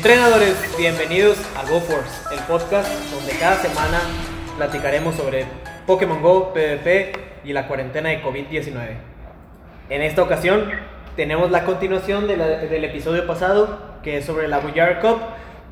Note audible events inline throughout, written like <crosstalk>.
Entrenadores, bienvenidos a Go Force, el podcast donde cada semana platicaremos sobre Pokémon Go, PvP y la cuarentena de COVID-19. En esta ocasión tenemos la continuación de la- del episodio pasado, que es sobre la Buyar Cup,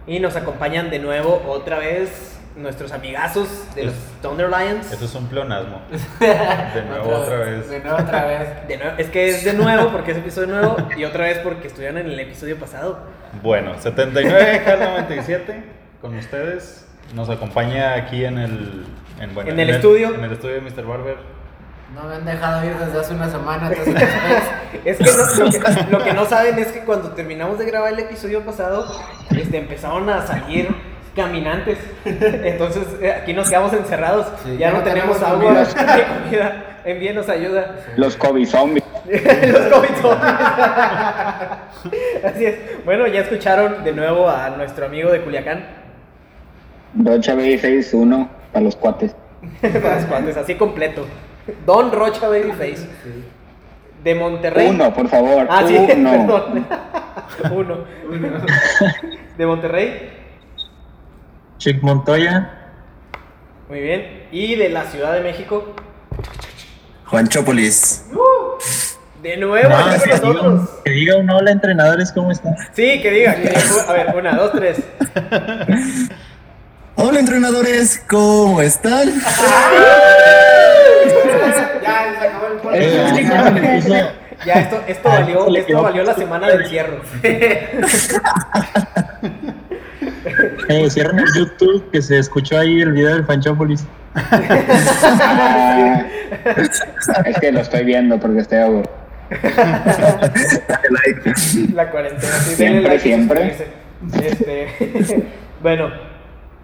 y nos acompañan de nuevo otra vez nuestros amigazos de los Thunder Lions. Eso es un pleonasmo. <laughs> De nuevo, otra vez. De nuevo, otra vez. <laughs> De nuevo- es que es de nuevo porque es episodio nuevo y otra vez porque estuvieron en el episodio pasado. Bueno, 79 97 <laughs> con ustedes. Nos acompaña aquí en el, en, bueno, En el estudio. En el estudio de Mr. Barber. No me han dejado ir desde hace una semana. Entonces, Es que, no- lo que lo que no saben es que cuando terminamos de grabar el episodio pasado, este, empezaron a salir caminantes. Entonces eh, aquí nos quedamos encerrados. Sí, ya, no, tenemos, agua comida. <laughs> ni comida. Envíenos ayuda. Los COVID zombies. <laughs> Los COVID zombies. Así es. Bueno, ya escucharon de nuevo a nuestro amigo de Culiacán. Rocha B61 para los cuates. <laughs> Para los cuates, así completo. Don Rocha Babyface. De Monterrey. Uno, por favor. Ah, sí, Uno. perdón. Uno. De Monterrey. Chick Montoya, Muy bien. Y de la Ciudad de México. Juan Chopolis. De nuevo No, aquí que, con diga, que diga un hola entrenadores, ¿cómo están? Sí, que diga. que diga. A ver, una, dos, tres. <laughs> Hola entrenadores, ¿cómo están? ya se acabó el podcast. Eh, ya esto, esto Ah, valió, le esto valió la semana de encierro. <laughs> eh, cierren el YouTube que se escuchó ahí el video del Fanchópolis. Ah, <laughs> es que lo estoy viendo porque estoy aburrido. La cuarentena. sí, Siempre, like siempre. Este, <laughs> bueno,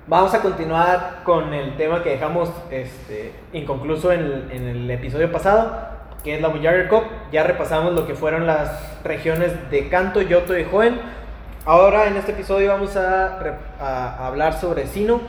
vamos a continuar con el tema que dejamos este, inconcluso en el, en el episodio pasado, que es la Bullarger Cup. Ya repasamos lo que fueron las regiones de Kanto, Yoto y Hoenn. Ahora en este episodio vamos a, hablar sobre Sino,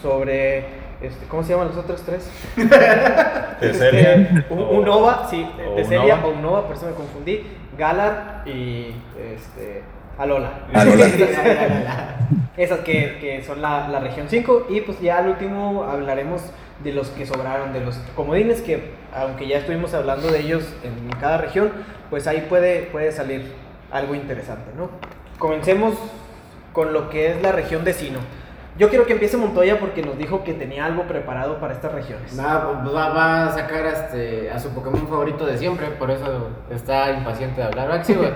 sobre... Este, ¿Cómo se llaman los otros tres? <laughs> Este, un, o- Unova, sí, o Teselia o Unova, por eso me confundí. Galar y este, Alola. Alola. <laughs> Esas que, que son la, la región 5. Y pues ya al último hablaremos de los que sobraron, de los comodines que, aunque ya estuvimos hablando de ellos en cada región, pues ahí puede, puede salir algo interesante, ¿no? Comencemos con lo que es la región de Sino. Yo quiero que empiece Montoya porque nos dijo que tenía algo preparado para estas regiones. Va, va a sacar este, a su Pokémon favorito de siempre, por eso está impaciente de hablar. Axi. <laughs>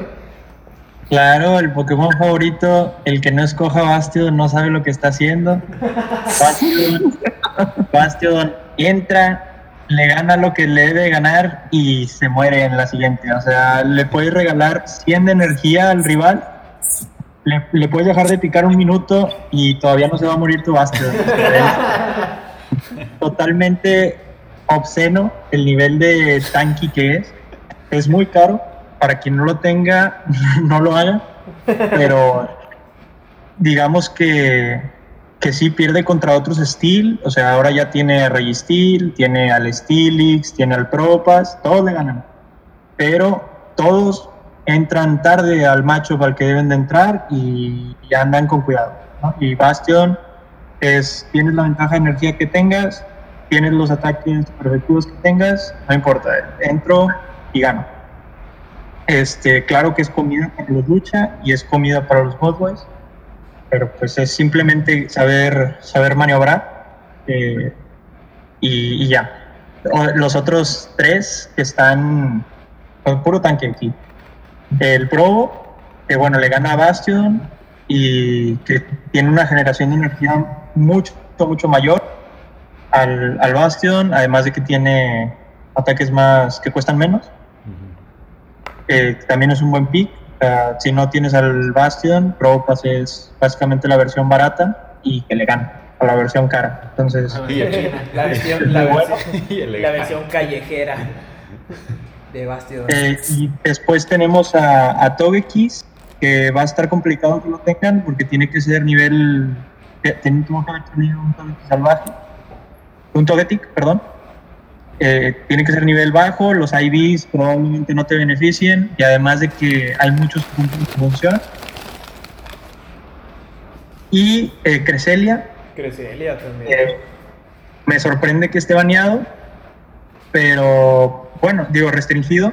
Claro, el Pokémon favorito, el que no escoja Bastion no sabe lo que está haciendo. Bastion, <laughs> Bastion entra, le gana lo que le debe ganar y se muere en la siguiente. O sea, le puedes regalar 100 de energía al rival, le, le puedes dejar de picar un minuto y todavía no se va a morir tu. Es <laughs> totalmente obsceno el nivel de tanky que es. Es muy caro. Para quien no lo tenga, <laughs> no lo haga. Pero digamos que, que sí pierde contra otros Steel. O sea, ahora ya tiene a Registeel, tiene al Steelix, tiene al Propas. Todos le ganan. Pero todos entran tarde al macho al que deben de entrar y, y andan con cuidado. ¿no? Y Bastion es, tienes la ventaja de energía que tengas, tienes los ataques perfectivos que tengas, no importa, entro y gano. Este, claro que es comida para los lucha y es comida para los Godboys, pero pues es simplemente saber, saber maniobrar eh, y, y ya. Los otros tres que están con puro tanque aquí. El Probo, que bueno, le gana a Bastion y que tiene una generación de energía mucho, mucho mayor al, al Bastion, además de que tiene ataques más que cuestan menos. Eh, también es un buen pick. Si no tienes al Bastion, Probopass es básicamente la versión barata y que le gana a la versión cara. Entonces. La versión <laughs> callejera <laughs> de. Eh, y después tenemos a, a Togekiss, que va a estar complicado que lo tengan porque tiene que ser nivel. Tiene que haber tenido un Togekiss salvaje. Un Togetic, perdón. Eh, tiene que ser nivel bajo, los IVs probablemente no te beneficien y además de que hay muchos puntos que funcionan. Y eh, Cresselia, Cresselia también. eh, me sorprende que esté baneado, pero bueno, digo restringido.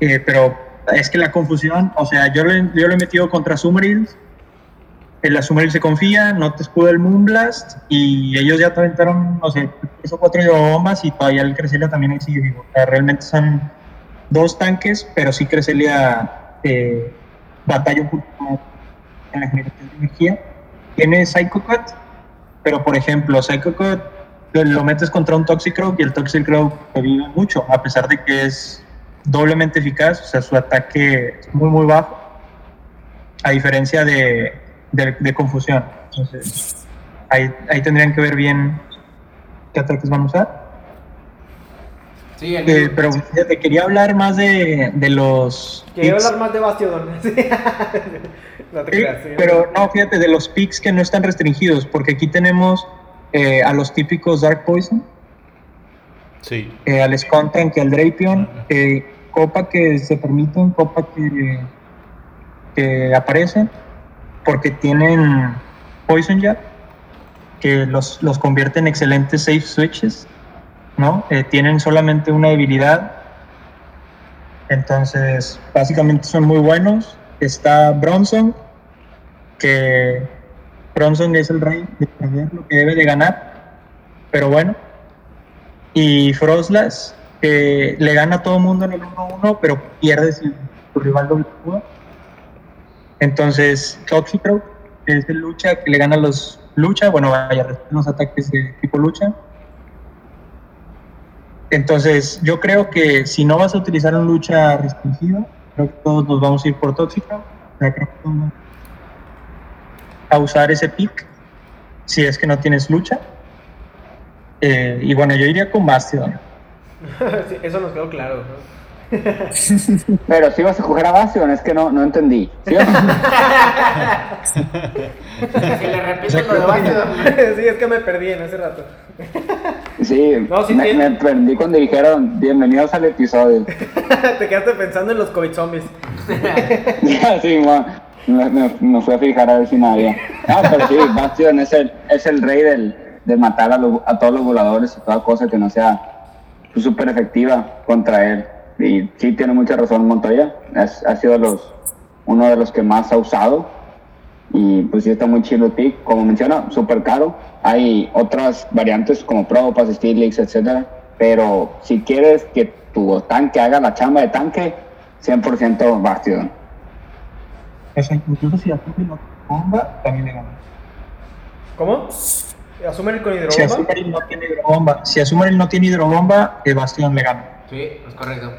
Eh, pero es que la confusión, o sea, yo, le- yo lo he metido contra Sumerils. El Sumeril se confía, no te escuda el Moonblast y ellos ya te aventaron, no sé, tres o cuatro bombas y todavía el Cresselia también sigue vivo. O sea, realmente son dos tanques, pero sí Cresselia eh, batalla un poco en la generación de energía. Tiene Psycho Cut, pero por ejemplo, Psycho Cut lo, lo metes contra un Toxicroak y el Toxicroak te vive mucho, a pesar de que es doblemente eficaz, o sea, su ataque es muy, muy bajo, a diferencia de, de, de Confusión. Entonces, ahí, ahí tendrían que ver bien qué ataques van a usar. Sí, el Eh, pero te quería hablar más de, de los. Quería picks. hablar más de Bastiodon. <laughs> no te Sí, creas. sí. pero no, fíjate, de los picks que no están restringidos, porque aquí tenemos eh, a los típicos Dark Poison, Sí. eh, al Scontank al Drapion, eh, copa que se permiten, copa que, que aparecen, porque tienen Poison Jab, que los, los convierte en excelentes safe switches, ¿no? Eh, tienen solamente una debilidad, entonces básicamente son muy buenos. Está Bronson, que Bronson es el rey de lo que debe de ganar, pero bueno. Y Frostlass, que le gana a todo mundo en el 1-1, pero pierde si su rival doble escudo. Entonces, Toxicroak, que es el lucha, que le gana a los lucha, bueno, vaya, los ataques de tipo lucha. Entonces, yo creo que si no vas a utilizar un lucha restringido, creo que todos nos vamos a ir por Toxicroak. O sea, creo que todos vamos a usar ese pick si es que no tienes lucha. Eh, y bueno, yo iría con Bastion. <laughs> Sí, eso nos quedó claro. ¿no? <laughs> Pero si vas a coger a Bastion, es que no, no entendí. ¿Sí? Si <laughs> le repito lo de Bastiodon, sí, es que me perdí en ese rato. Sí, No, sí me, tiene. me prendí cuando dijeron bienvenidos al episodio. Te quedaste pensando en los COVID zombies. Sí, mo- me, me- fui a fijar a ver si no. No, pero sí, Bastion es el, es el rey del, de matar a, lo- a todos los voladores y toda cosa que no sea pues, súper efectiva contra él. Y sí, tiene mucha razón Montoya. Ha sido los, uno de los que más ha usado. Y pues sí, está muy chido el pick. Como menciona, súper caro. Hay otras variantes como Propas, Steelix, etcétera. Pero si quieres que tu tanque haga la chamba de tanque, 100% Bastion. O sea, incluso si asume la bomba, también le gana. ¿Cómo? ¿Asumen con Si hidrobomba? Azumarill no tiene hidrobomba, si Azumarill no tiene hidrobomba, eh, Bastion le gana. Sí, es correcto.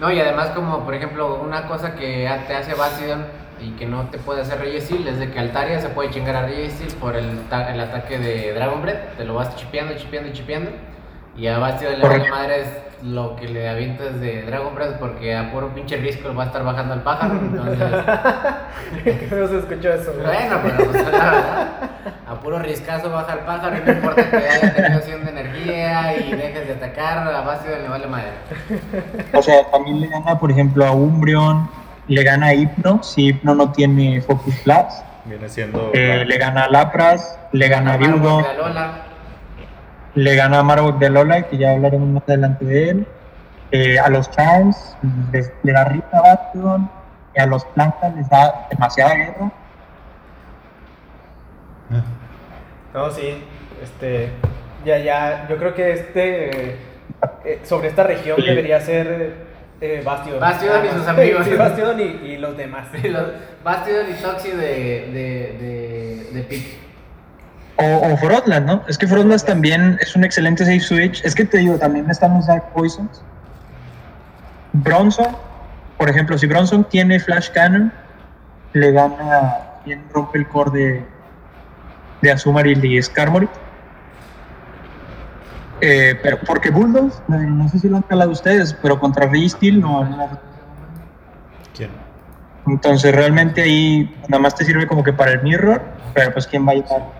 No, y además como por ejemplo una cosa que te hace Bastion y que no te puede hacer Steel es de que Altaria se puede chingar a Steel por el, ta- el ataque de Dragon Breath, te lo vas chipeando, chipeando, chipeando y a Bastion le vale madre es lo que le avientas de Dragon Breath porque a puro pinche risco va a estar bajando al pájaro, entonces... <laughs> Qué feo se escuchó eso. Bueno, pero pues, la verdad, a puro riscazo baja el pájaro y no importa que haya tenido de energía y dejes de atacar, a Bastion le vale madre. O sea, también le gana, por ejemplo, a Umbreon, le gana a Hypno, si Hypno no tiene Focus Blast, Viene siendo. eh, le gana a Lapras, le gana a Ryudo, de Alola. Le gana a Marowak de Lola, que ya hablaremos más adelante de él, eh, a los Charms les- le da rica a Bastion, y a los Plantas les da demasiada guerra. No, sí. Este. Ya, ya. Yo creo que este. eh, sobre esta región Sí. debería ser eh, Bastiodon. Bastiodon y sus amigos. Sí, Bastiodon y, y los demás. <laughs> Los Bastion y Toxi de, de, de, de pick. O, o Frostlass, ¿no? Es que Frostlass también es un excelente safe switch. Es que te digo, también están los Dark Poisons. Bronson, por ejemplo, si Bronson tiene Flash Cannon, le gana quien rompe el core de, de Azumarill y Skarmory. Eh, pero porque Bulldogs, no, sé si lo han calado ustedes, pero contra Steel no, no. ¿Quién? Entonces realmente ahí nada más te sirve como que para el mirror, pero pues quién va a llegar.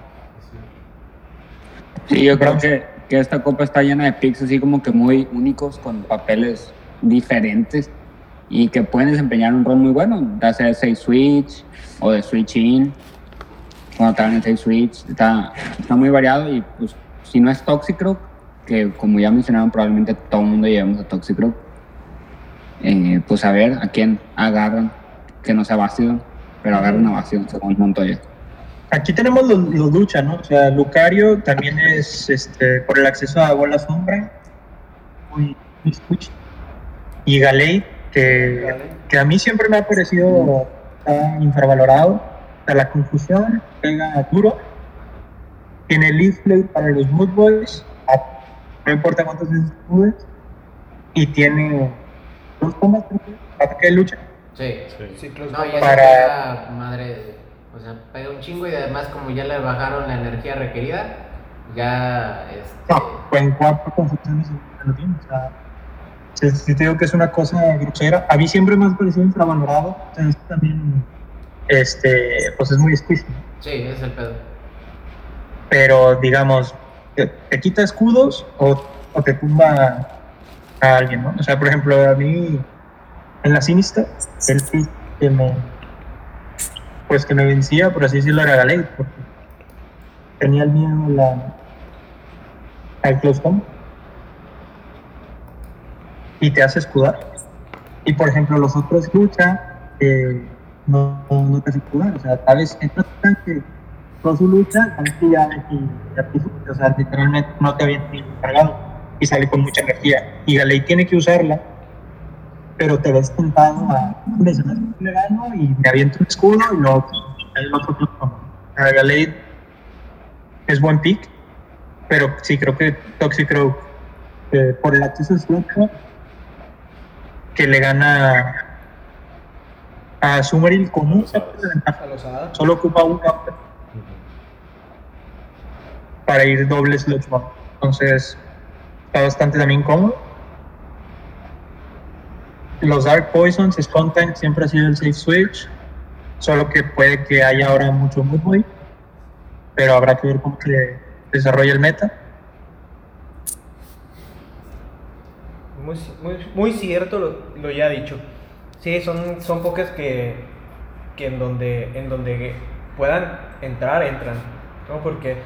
Sí, yo creo que, que esta copa está llena de picks así como que muy únicos con papeles diferentes. y que pueden desempeñar un rol muy bueno, ya sea de 6 switch o de switch in, cuando te en 6 switch, está, está muy variado y pues si no es Toxicroak, que como ya mencionaron probablemente todo el mundo llevamos a Toxicroak, eh, pues a ver a quién agarran, que no sea Bastion, pero agarran a Bastion según Montoya. Aquí tenemos los, los lucha, ¿no? O sea, Lucario también es este, por el acceso a bola sombra, muy, muy switch. Y Galei, que, Galei. que a mí siempre me ha parecido está infravalorado. A la confusión, pega duro. Tiene el leaf play para los Mood Boys, a- no importa cuántas veces. Y tiene dos que, ataque de lucha. Sí. Sí. Sí, Para- madre, o sea, pega un chingo y además como ya le bajaron la energía requerida, ya este, No, pues en cuatro confusiones ya lo tiene. O sea, si, si te digo que es una cosa grosera, a mí siempre me ha parecido infravalorado. O sea, esto también, este, pues es muy. ¿no? sí, es el pedo. Pero digamos, te, te quita escudos o, o te tumba a alguien, ¿no? O sea, por ejemplo, a mí en la Sinister, el que me, pues que me vencía, por así decirlo, era Galei, porque tenía el miedo la, al close combat y te hace escudar. Y por ejemplo, los otros lucha eh, no, no, te hace escudar, o sea, tal vez entras tanque con su lucha, que y, ya o sea, literalmente no te había ni cargado y sale con mucha energía. Y Galei tiene que usarla, pero te ves tentado a, "Hombre, se me hace que le gano y me aviento un escudo y luego el otro combat. A Galei es buen pick, pero sí creo que Toxicroak eh, por el acceso de que le gana a Sumeril con un. Solo ocupa un counter para ir doble bomb. Entonces está bastante también cómodo. Los Dark Poisons, Spawn Tank siempre ha sido el safe switch. Solo que puede que haya ahora mucho boy, pero habrá que ver cómo se desarrolla el meta. Muy, muy, muy cierto lo, lo ya dicho. Sí, son, son que, que en, donde, en donde puedan entrar, entran. ¿no? Porque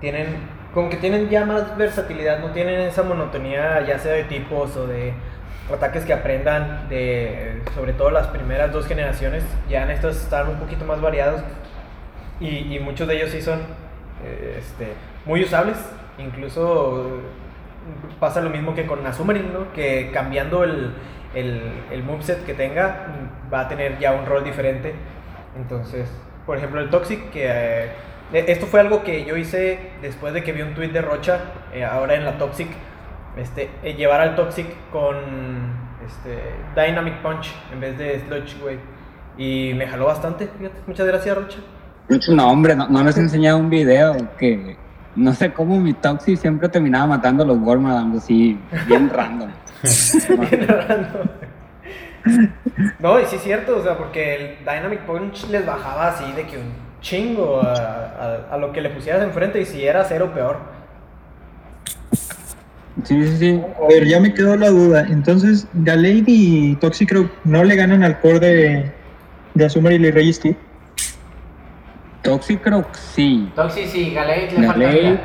tienen, como que tienen ya más versatilidad, no tienen esa monotonía ya sea de tipos o de ataques que aprendan de sobre todo las primeras dos generaciones. Ya en estos están un poquito más variados y, muchos de ellos sí son eh, este, muy usables. Incluso eh, pasa lo mismo que con Azumarill, ¿no? Que cambiando el, el, moveset que tenga, va a tener ya un rol diferente. Entonces, por ejemplo, el Toxic, que eh, esto fue algo que yo hice después de que vi un tweet de Rocha, eh, ahora en la Toxic, este, eh, llevar al Toxic con este, Dynamic Punch en vez de Sludge Wave. Y me jaló bastante, fíjate. Muchas gracias, Rocha. No, hombre, no, no les he enseñado un video que no sé cómo mi Toxi siempre terminaba matando a los Wormadams así, bien <laughs> random. Bien random. No, y sí es cierto, o sea, porque el Dynamic Punch les bajaba así de que un chingo a, a- a lo que le pusieras enfrente y si era cero peor. Sí, sí, sí. A ver, ya me quedó la duda. Entonces, Galade y Toxicroak no le ganan al core de, de Azumarill y Registry. Toxi creo que sí. Toxi sí, Galate le falta Galate.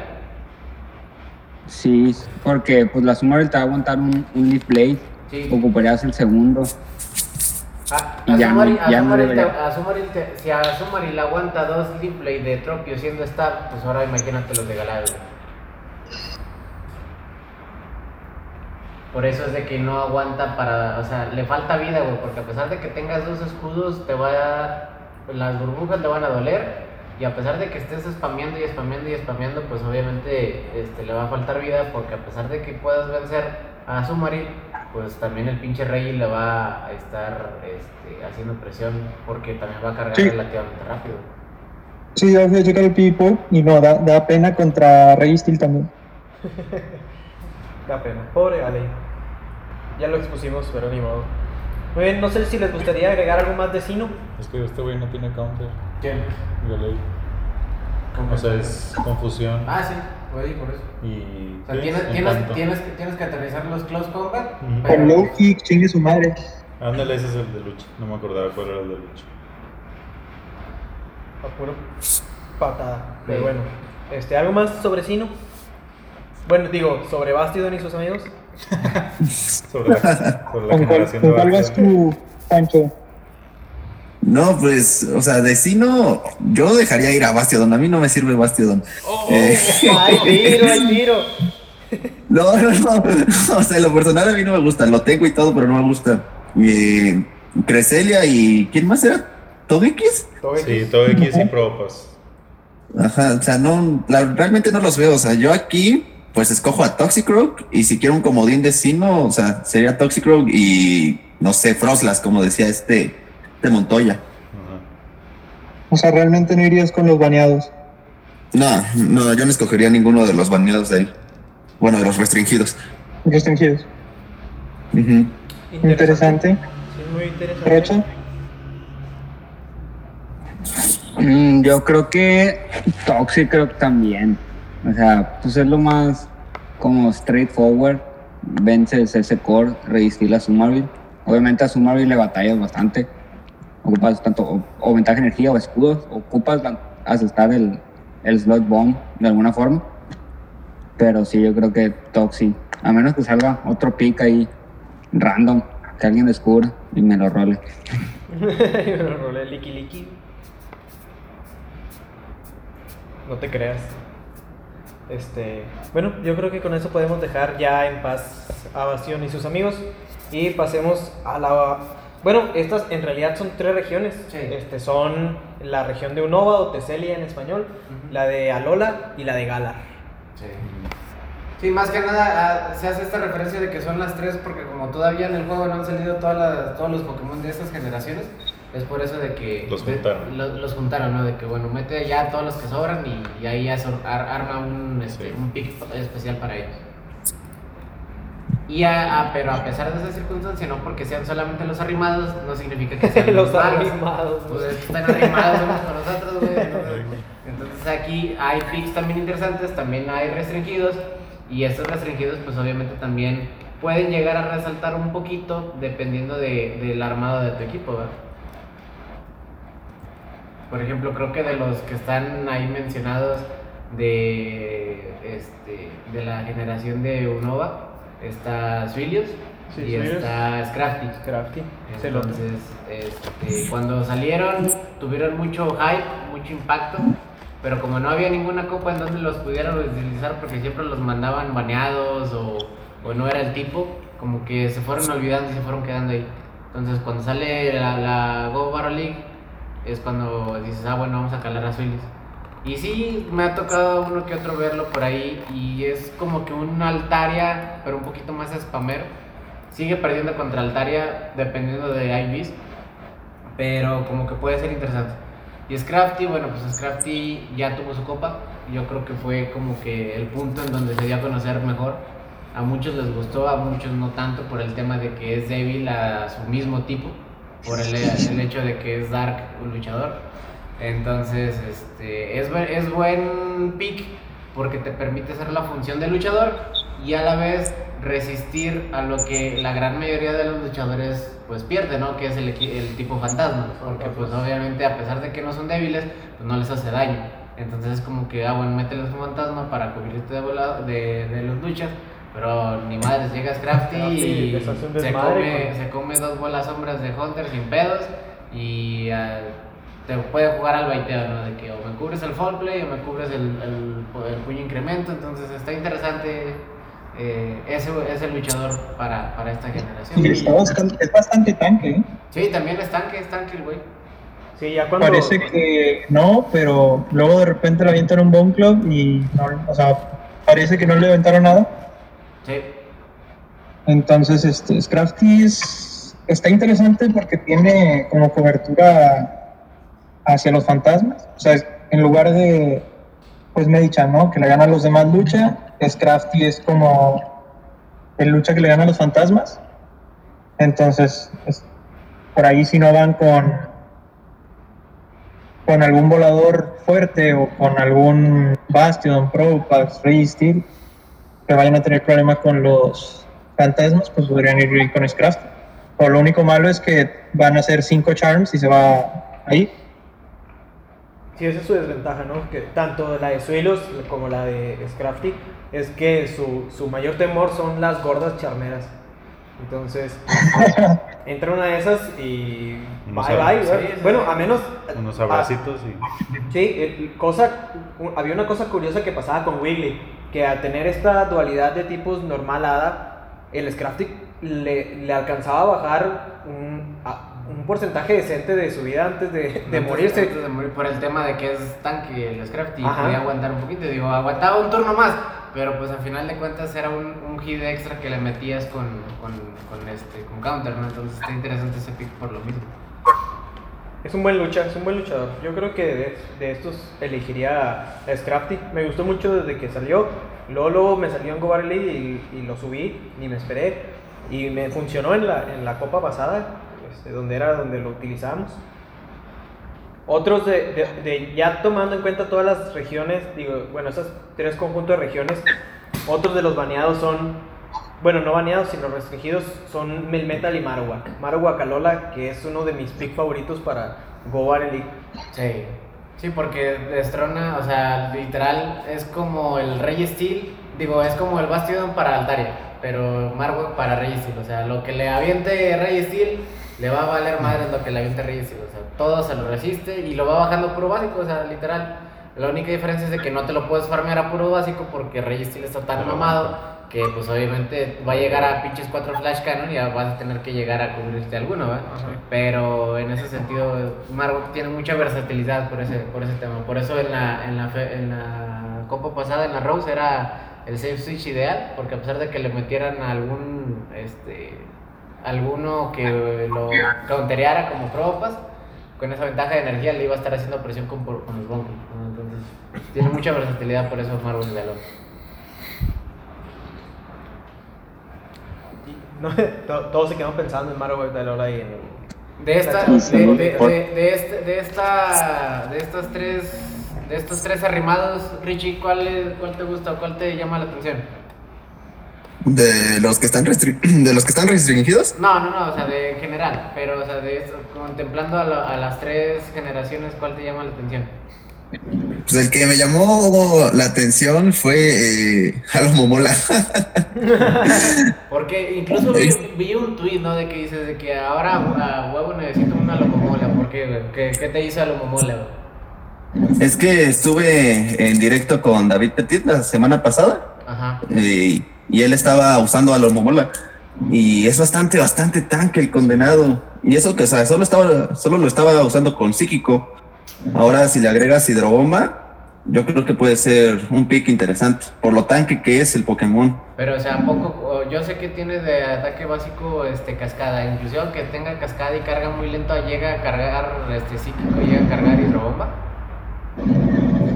Sí, porque pues la Summary te va a aguantar un, un Leaf Blade. Sí. Ocuparías el segundo. A, ya ya no te- debería. Azumarill te- si a Azumarill le aguanta dos Blade de Tropio siendo stab, pues ahora imagínate los de Galade. Por eso es de que no aguanta para, o sea, le falta vida, güey, porque a pesar de que tengas dos escudos, te va a, las burbujas le van a doler, y a pesar de que estés spameando y spameando y spameando, pues obviamente este, le va a faltar vida, porque a pesar de que puedas vencer a Azumarill, pues también el pinche Rey le va a estar este, haciendo presión, porque también va a cargar Sí. relativamente rápido. Sí, yo fui a checar el PvP y no, da, da pena contra Registry también. <laughs> Da pena. Pobre Ale. Ya lo expusimos, pero ni modo. Muy bien, no sé si les gustaría agregar algo más de Sino. Es que este güey no tiene counter. ¿Quién? Galei. O sea, es confusión. Ah, sí, güey, por eso. Y. O sea, ¿qué? tienes, ¿En tienes, tienes, que, tienes que aterrizar los close combat, pero, Con low kick, chingue su madre. Ándale, ese es el de lucha. No me acordaba cuál era el de lucha. A puro patada. Pero Sí. bueno. Este, ¿Algo más sobre Sino? Bueno, digo, sobre Bastidon y sus amigos. <laughs> Sobre la, sobre la ¿Con cuál, generación de Bastión. tú, Pancho? No, pues, o sea, de sí no, yo dejaría ir a Bastiodon. A mí no me sirve Bastiodon. Eh, ¡Ay, tiro, ay, tiro! no, no, no. O sea, en lo personal a mí no me gusta. Lo tengo y todo, pero no me gusta. Eh, Creselia y. ¿Quién más era? ¿Togekis? Sí, todo X y Propas. Ajá, o sea, no, la- realmente no los veo. O sea, yo aquí, pues escojo a Toxicroak y si quiero un comodín de Sino, o sea, sería Toxicroak y no sé, Froslas, como decía este de Montoya. Ajá. O sea, realmente no irías con los baneados. No, no, yo no escogería ninguno de los baneados de ahí. Bueno, de los restringidos. Restringidos. Ujú. Interesante. Sí, muy interesante. Rocha. Mm, yo creo que Toxic creo que también. O sea, pues es lo más como straightforward. Vences ese core, resistir a Sumarville. Obviamente a Sumarville le batallas bastante. Ocupas tanto o, ventaja de energía o escudos. Ocupas asustar el, el slot bomb de alguna forma. Pero sí, yo creo que Toxic. A menos que salga otro pick ahí random. Que alguien descubra y me lo role. <laughs> Me lo rolé liqui liqui. No te creas. Este, bueno, yo creo que con eso podemos dejar ya en paz a Bastión y sus amigos y pasemos a la bueno, estas en realidad son tres regiones. Sí. Este son la región de Unova o Teselia en español, la de Alola y la de Galar. Sí. Sí, más que nada ah, se hace esta referencia de que son las tres porque como todavía en el juego no han salido todas las- todos los Pokémon de estas generaciones, es por eso de que... Los de- juntaron. lo- los juntaron, ¿no? De que, bueno, mete ya todos los que sobran y, y ahí ya sor- ar- arma un, este, Sí. un pick especial para ellos. Y a, a- pero a pesar de esa circunstancia, no porque sean solamente los arrimados, no significa que <laughs> sean Los malos. arrimados. Pues están arrimados unos con nosotros, güey. Entonces, entonces aquí hay picks también interesantes, también hay restringidos. Y estos restringidos, pues obviamente también pueden llegar a resaltar un poquito dependiendo de, del armado de tu equipo, ¿verdad? Por ejemplo, creo que de los que están ahí mencionados de, este, de la generación de Unova, está Suilius Sí, y está Scrafty. Crafty. Celote. Entonces, este, cuando salieron, tuvieron mucho hype, mucho impacto, pero como no había ninguna copa en donde los pudieran utilizar porque siempre los mandaban baneados o, o no era el tipo, como que se fueron olvidando y se fueron quedando ahí. Entonces, cuando sale la, la Go Battle League, es cuando dices, ah, bueno, vamos a calar a Suilis. Y sí, me ha tocado uno que otro verlo por ahí y es como que un Altaria, pero un poquito más spamero. Sigue perdiendo contra Altaria dependiendo de IVs, pero como que puede ser interesante. Y Scrafty, bueno, pues Scrafty ya tuvo su copa. Yo creo que fue como que el punto en donde se dio a conocer mejor. A muchos les gustó, a muchos no tanto por el tema de que es débil a su mismo tipo, por el, el hecho de que es Dark, un luchador. Entonces, este, es, es buen pick porque te permite hacer la función de luchador y a la vez resistir a lo que la gran mayoría de los luchadores pues pierde, ¿no? Que es el, el tipo fantasma, porque pues obviamente a pesar de que no son débiles, pues no les hace daño. Entonces es como que, ah, bueno, mételes un fantasma para cubrirte de, volado, de, de los luchas, pero ni madre, llega Scrafty Scrafty y un se come, se come dos bolas sombras de Hunter sin pedos y ah, te puede jugar al baiteo, ¿no? De que o me cubres el fall play o me cubres el, el, el puño incremento, entonces está interesante eh, ese, ese luchador para, para esta generación. Y está bastante- es bastante tanque, ¿eh? Sí, también es tanque, es tanque el güey. Sí, ya cuando. Parece que no, pero luego de repente le avientan un Bone Club y no, o sea, parece que no le aventaron nada. Sí, Entonces, este, Scrafty es- está interesante porque tiene como cobertura hacia los fantasmas. O sea, en lugar de, pues Medichan, ¿no? Que le gana a los demás lucha, Scrafty es como el lucha que le gana a los fantasmas. Entonces, es- por ahí si no van con, con algún volador fuerte o con algún Bastion, Propax, Steel, que vayan a tener problemas con los fantasmas, pues podrían ir con Scraft. O lo único malo es que van a ser cinco charms y se va ahí. Sí, esa es su desventaja, ¿no? Que tanto la de Suelos como la de Scrafty es que su, su mayor temor son las gordas charmeras. Entonces, <laughs> entra una de esas y Unos bye bye. Bueno, a menos. Unos ah, abracitos y. Sí, cosa, había una cosa curiosa que pasaba con Wiggly, que al tener esta dualidad de tipos normal hada, el Scrafty le, le alcanzaba a bajar un, a- un porcentaje decente de su vida antes de, de Antes- morirse. antes de morir, por el tema de que es tanque el Scrafty y podía aguantar un poquito. Digo, aguantaba un turno más, pero pues al final de cuentas era un, un hit extra que le metías con, con, con este, con counter, ¿no? Entonces está interesante ese pick por lo mismo. Es un buen lucha, es un buen luchador. Yo creo que de, de estos elegiría a Scrafty. Me gustó mucho desde que salió. Luego, luego me salió en Go y, y lo subí, ni me esperé. Y me funcionó en la, en la copa pasada, este, donde era donde lo utilizamos. Otros de, de- de- ya tomando en cuenta todas las regiones, digo, bueno, esos tres conjuntos de regiones, otros de los baneados son, bueno, no baneados, sino restringidos, son Melmetal y Marowak. Marowak Alola, que es uno de mis pick favoritos para Go League. Sí. Sí, porque Destrona, o sea, literal es como el Rey Steel, digo, es como el Bastion para Altaria, pero Marwak para Rey Steel, o sea, lo que le aviente Rey Steel le va a valer madre lo que le aviente Rey Steel, o sea, todo se lo resiste y lo va bajando puro básico, o sea, literal. La única diferencia es de que no te lo puedes farmear a puro básico porque Rey Steel está tan mamado que pues obviamente va a llegar a pinches 4 Flash Cannon y vas a tener que llegar a cubrirte alguno, ¿verdad? Pero en ese sentido, Margot tiene mucha versatilidad por ese, por ese tema. Por eso en la, en, la fe- en la copa pasada, en la Rose, era el safe switch ideal, porque a pesar de que le metieran algún, este, alguno que lo countereara como tropas, con esa ventaja de energía le iba a estar haciendo presión con, por- con los bombos. ¿no? Entonces, tiene mucha versatilidad, por eso Margot de. No, <laughs> to- todos se quedaron pensando en Marowak Alola y en... De esta, de, de, de, de este, de esta, de estas tres, de estos tres arrimados, Richie, ¿cuál, es- cuál te gusta o cuál te llama la atención? De los que están restri- <clears throat> de los que están restringidos. No, no, no, o sea, de en general, pero, o sea, de esto, contemplando a, la- a las tres generaciones, ¿cuál te llama la atención? Pues el que me llamó la atención fue eh, Halo Momola. <laughs> Porque incluso vi, vi un tweet, ¿no? De que dices de que ahora a huevo necesito una locomola, ¿por qué, güey? ¿Qué, qué te hizo a locomola, güey? es que estuve en directo con David Petit la semana pasada Ajá. eh, y él estaba usando Halo Momola. Y es bastante, bastante tanque el condenado. Y eso que, o sea, solo, estaba, solo lo estaba usando con psíquico. Ahora, si le agregas hidrobomba, yo creo que puede ser un pick interesante. Por lo tanque que es el Pokémon. Pero, o sea, ¿a poco, yo sé que tiene de ataque básico este, cascada, inclusive aunque tenga cascada y carga muy lento, llega a cargar este, psíquico, llega a cargar hidrobomba.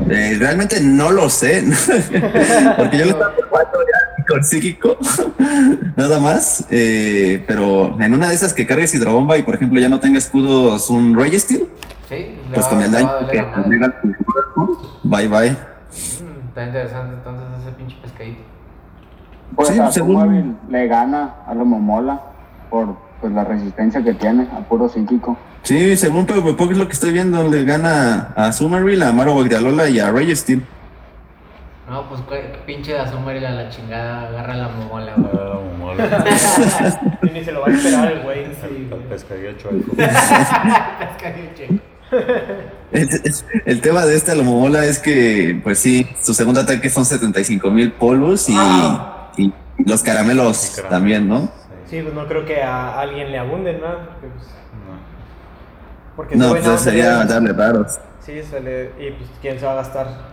Eh, realmente no lo sé. <laughs> Porque yo lo estaba jugando ya con psíquico. <laughs> Nada más. Eh, pero en una de esas que cargues hidrobomba y, por ejemplo, ya no tenga escudos un Rey Steel, Sí, pues con el daño que la cuerpo, bye bye. Mm, Está interesante entonces ese pinche pescadito. Pues Sí, a según- Sumaville le gana a lo Momola por pues, la resistencia que tiene a puro psíquico. Sí, según Poco es lo que estoy viendo, le gana a Summerville, a Maro Guagdialola y a Rey Steel. No, pues pinche de asumir a la chingada, agarra la momola, güey. Ah, mola. <laughs> Y ni se lo va a esperar el güey. El, sí. el pescadillo chueco. <laughs> <laughs> Pescadillo. El, el tema de esta Lomomola es que, pues sí, su segundo ataque son 75 mil polvos y, y los caramelos Y caramelos, también, ¿no? Sí. Pues no creo que a alguien le abunden, ¿no? Porque, pues, No. porque No, pues sería- darle raros. Sí, se le... Y pues, ¿quién se va a gastar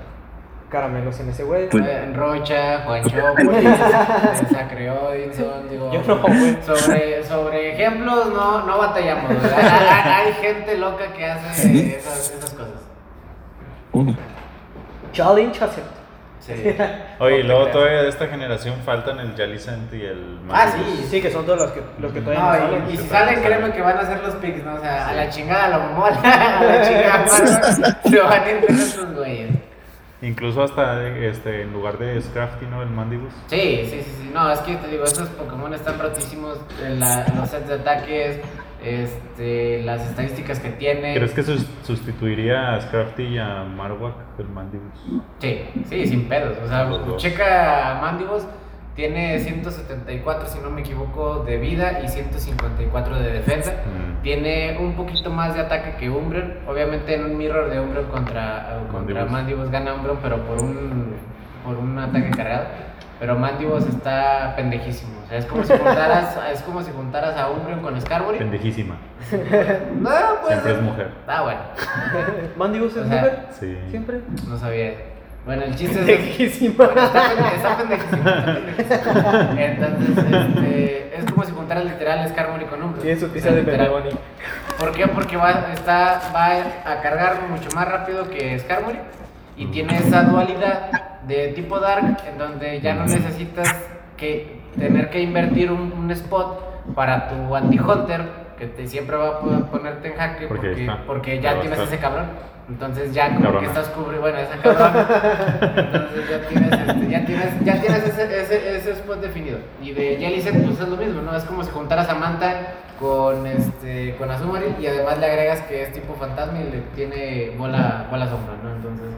caramelos en ese güey? Pues- Eh, Rocha, Juancho, pues, Sacre Odinson, digo. Yo no, güey. Sobre, sobre ejemplos no, no batallamos. <laughs> Hay, gente loca que hace esas, esas cosas. Challenge accept. Sí. <laughs> Oye, y luego todavía de esta generación faltan el Jalicent y el Ah, Magus. sí. Sí, que son todos los que, los que todavía no, No, salen. y, y si salen, créeme que van a ser los picks, ¿no? O sea, a la chingada lo mola, <laughs> a la chingada se van a ir con estos güeyes. Incluso hasta este, en lugar de Scrafty, ¿no? El Mandibus. Sí, sí, sí, sí. No, es que te digo, esos Pokémon están rotísimos. la- los sets de ataques, este, las estadísticas que tiene. ¿Crees que sus- sustituiría a Scrafty y a Marowak, el Mandibus? Sí, sí, sin pedos. O sea, checa a Mandibus, tiene 174, si no me equivoco, de vida y 154 de defensa. Mm. Tiene un poquito más de ataque que Umbreon. Obviamente en un mirror de Umbreon contra, eh, contra Mandibus. Gana Umbreon, pero por un, por un ataque cargado. Pero Mandibus está pendejísimo. O sea, es como si juntaras, <laughs> es como si juntaras a Umbreon con Scarmory. Pendejísima. No, pues. Siempre es mujer. Ah, bueno. <laughs> ¿Mandibus es O sea, mujer? Sí. ¿Siempre? No sabía eso. Bueno, el chiste es. Bueno, está, pende- está pendejísimo, está pendejísimo. Entonces, este, es como si juntaras literal Skarmory con Umbreon. Tiene su pizza de pepperoni. ¿Por qué? Porque va, está, va a cargar mucho más rápido que Skarmory y tiene esa dualidad de tipo Dark en donde ya no necesitas que tener que invertir un, un spot para tu anti-hunter que te siempre va a poder ponerte en jaque Porque porque, porque Ya tienes ese cabrón. Entonces ya como Cabrona. que estás cubriendo, bueno, esa cabrona. Entonces ya tienes, este, ya tienes, ya tienes ese, ese, ese spot definido. Y de Jellicent pues es lo mismo, ¿no? Es como si juntaras a Manta con este con Azumarill y además le agregas que es tipo fantasma y le tiene bola, bola sombra, ¿no? Entonces,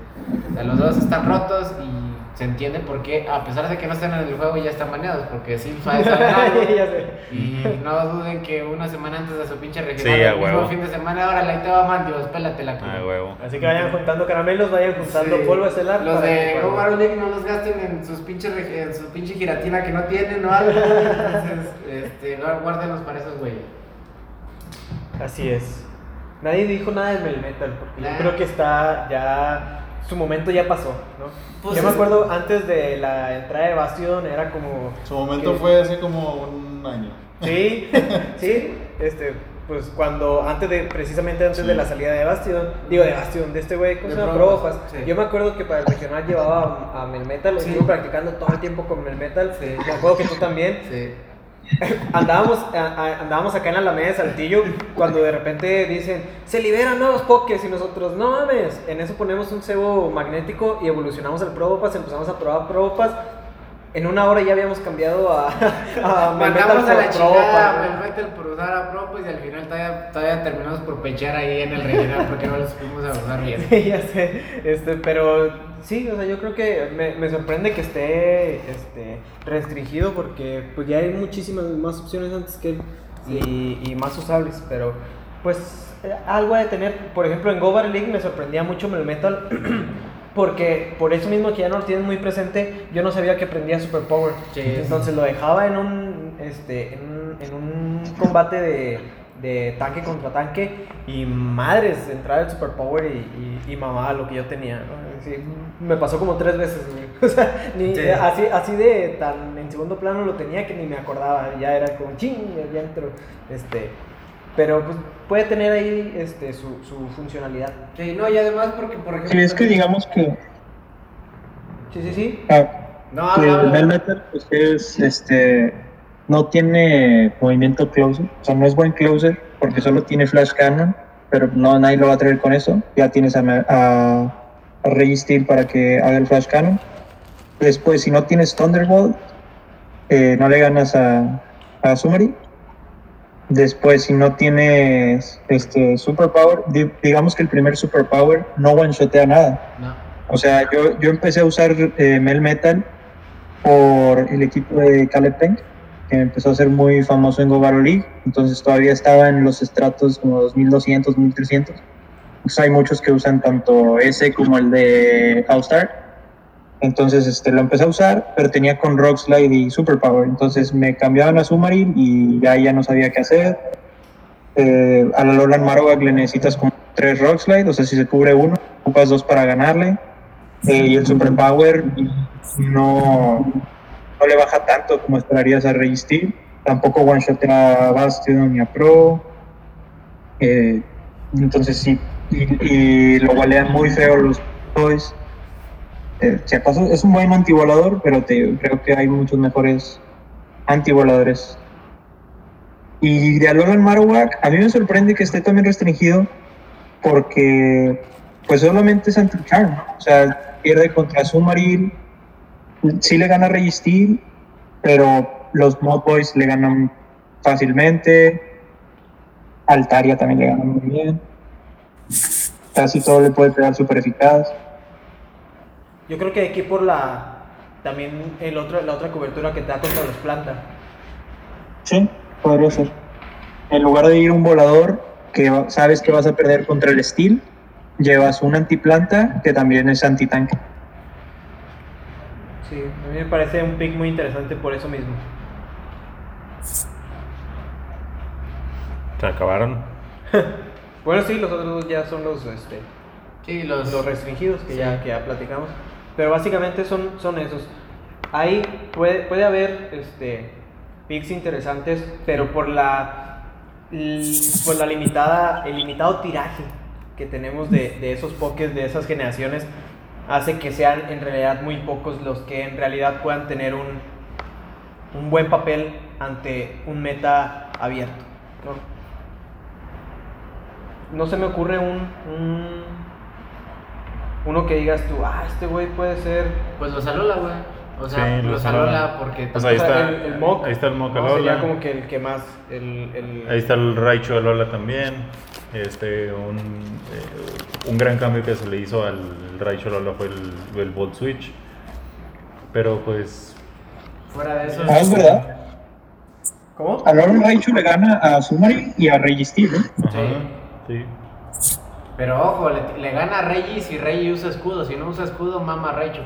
o sea, los dos están rotos y se entiende por qué, a pesar de que no están en el juego, ya están baneados, porque <laughs> algo. ya sé. Y no duden que una semana antes de su pinche regional, Sí, el mismo huevo. fin de semana, ahora la te va Mandios, pélate la Ah, huevo. Así que vayan juntando caramelos, vayan juntando Sí. polvo estelar. Los para de Go League no los gasten en sus pinches en su pinche giratina que no tienen o algo. <laughs> Entonces, este, guár- guárdenlos para esos güeyes. Así es. Nadie dijo nada de Melmetal, porque Nah. yo creo que está ya. Su momento ya pasó, ¿no? Pues yo me acuerdo antes de la entrada de Bastion, era como. Su momento que- fue hace como un año. Sí, <laughs> sí, este, pues cuando, antes de, precisamente antes Sí. de la salida de Bastion, digo de Bastion, de este güey, ¿cómo se llama? Probopas, Probopas. sí. Yo me acuerdo que para el regional llevaba a, a Melmetal, Sí. estuve practicando todo el tiempo con Melmetal, me acuerdo que tú también. Sí. <laughs> Andábamos, a- a- andábamos acá en la Alameda de Saltillo cuando de repente dicen, se liberan nuevos pokés y nosotros, no mames, en eso ponemos un cebo magnético y evolucionamos al Probopas, empezamos a probar Probopas. En una hora ya habíamos cambiado a, <laughs> a Mandamos a la chingada a Melmetal por usar a Pro, pues y al final todavía, todavía terminamos por pechar ahí en el regional porque no los fuimos a usar bien. <laughs> Sí, ya sé, este, pero sí, o sea, yo creo que me, me sorprende que esté este, restringido porque pues ya hay muchísimas más opciones antes que él y, y más usables, pero pues eh, algo de tener, por ejemplo en Go Battle League me sorprendía mucho Melmetal <clears throat> porque por eso mismo que ya no lo tienes muy presente, yo no sabía que aprendía Super Power, Sí, entonces lo dejaba en un, este, en un, en un combate de, de tanque contra tanque y madres, entrar el Super Power y, y, y mamaba lo que yo tenía. ¿no? Sí, me pasó como tres veces, güey. <laughs> O sea, ni, Sí. así, así de tan en segundo plano lo tenía que ni me acordaba. Ya era como ching, ya entro. Este, pero pues puede tener ahí este, su, su funcionalidad. Sí, no, y además porque, por ejemplo... Sí, es que digamos que, Sí, sí, sí. ah, No, que el. Melmetal pues es, este, no tiene movimiento closer, o sea, no es buen closer porque solo tiene flash cannon, pero no nadie lo va a traer con eso. Ya tienes a, a, a Steel para que haga el flash cannon. Después, si no tienes Thunderbolt, eh, no le ganas a, a Sumari. Después, si no tienes este Superpower, di- digamos que el primer Superpower no one-shotea nada. No. O sea, yo, yo empecé a usar eh, Mel Metal por el equipo de Caleb Tank, que empezó a ser muy famoso en Go Battle League. Entonces todavía estaba en los estratos como 2200, 1300. Pues hay muchos que usan tanto ese como el de All-Star. Entonces este, lo empecé a usar, pero tenía con Rock Slide y Superpower. Entonces me cambiaban a Submarine y ya, ya no sabía qué hacer. Eh, a la Lolan Marowak le necesitas como tres Rock Slide, o sea, si se cubre uno, ocupas dos para ganarle. Eh, y el Superpower no, no le baja tanto como esperarías a Rey Steel. Tampoco one shot a Bastion ni a Pro. Eh, entonces sí, y, y lo gualean muy feo los toys. Eh, es un buen antivolador, pero creo que hay muchos mejores antivoladores. Y de Alolan Marowak, a mí me sorprende que esté también restringido porque pues solamente es anti-charm. O sea, pierde contra Sumaril, sí le gana Registeel, pero los Mod Boys le ganan fácilmente, Altaria también le gana muy bien, casi todo le puede pegar súper eficaz. Yo creo que aquí por la. También el otro, la otra cobertura que te da contra los plantas. Sí, podría ser. En lugar de ir un volador que sabes que vas a perder contra el Steel, llevas un antiplanta que también es antitanque. Sí, a mí me parece un pick muy interesante por eso mismo. Se acabaron. <laughs> Bueno, sí, los otros dos ya son los, este, Sí, los, los restringidos que, Sí. ya, que ya platicamos. Pero básicamente son, son esos. Ahí puede, puede haber este, picks interesantes, pero por la, por la limitada, el limitado tiraje que tenemos de, de esos pokés de esas generaciones, hace que sean en realidad muy pocos los que en realidad puedan tener un, un buen papel ante un meta abierto. ¿no? No se me ocurre un, un- uno que digas tú, ah, este güey puede ser. Pues los Alola, güey. O sea, Sí, los Alola Alola. porque... Pues ahí o sea, está- el, el Mock. ahí está el Mock ¿no? Alola. Sería como que el que más. El, el- Ahí está el Raichu de Lola también. Este, un, eh, un gran cambio que se le hizo al Raichu de Lola fue el, el Volt Switch. Pero pues. Fuera de eso... Ah, es verdad. ¿Cómo? A Lord Raichu le gana a Sumaril y a Registeel, ¿no? Ajá, sí. Pero ojo, le, le gana a Reggie si Reggie usa escudo. Si no usa escudo, mama a Raichu.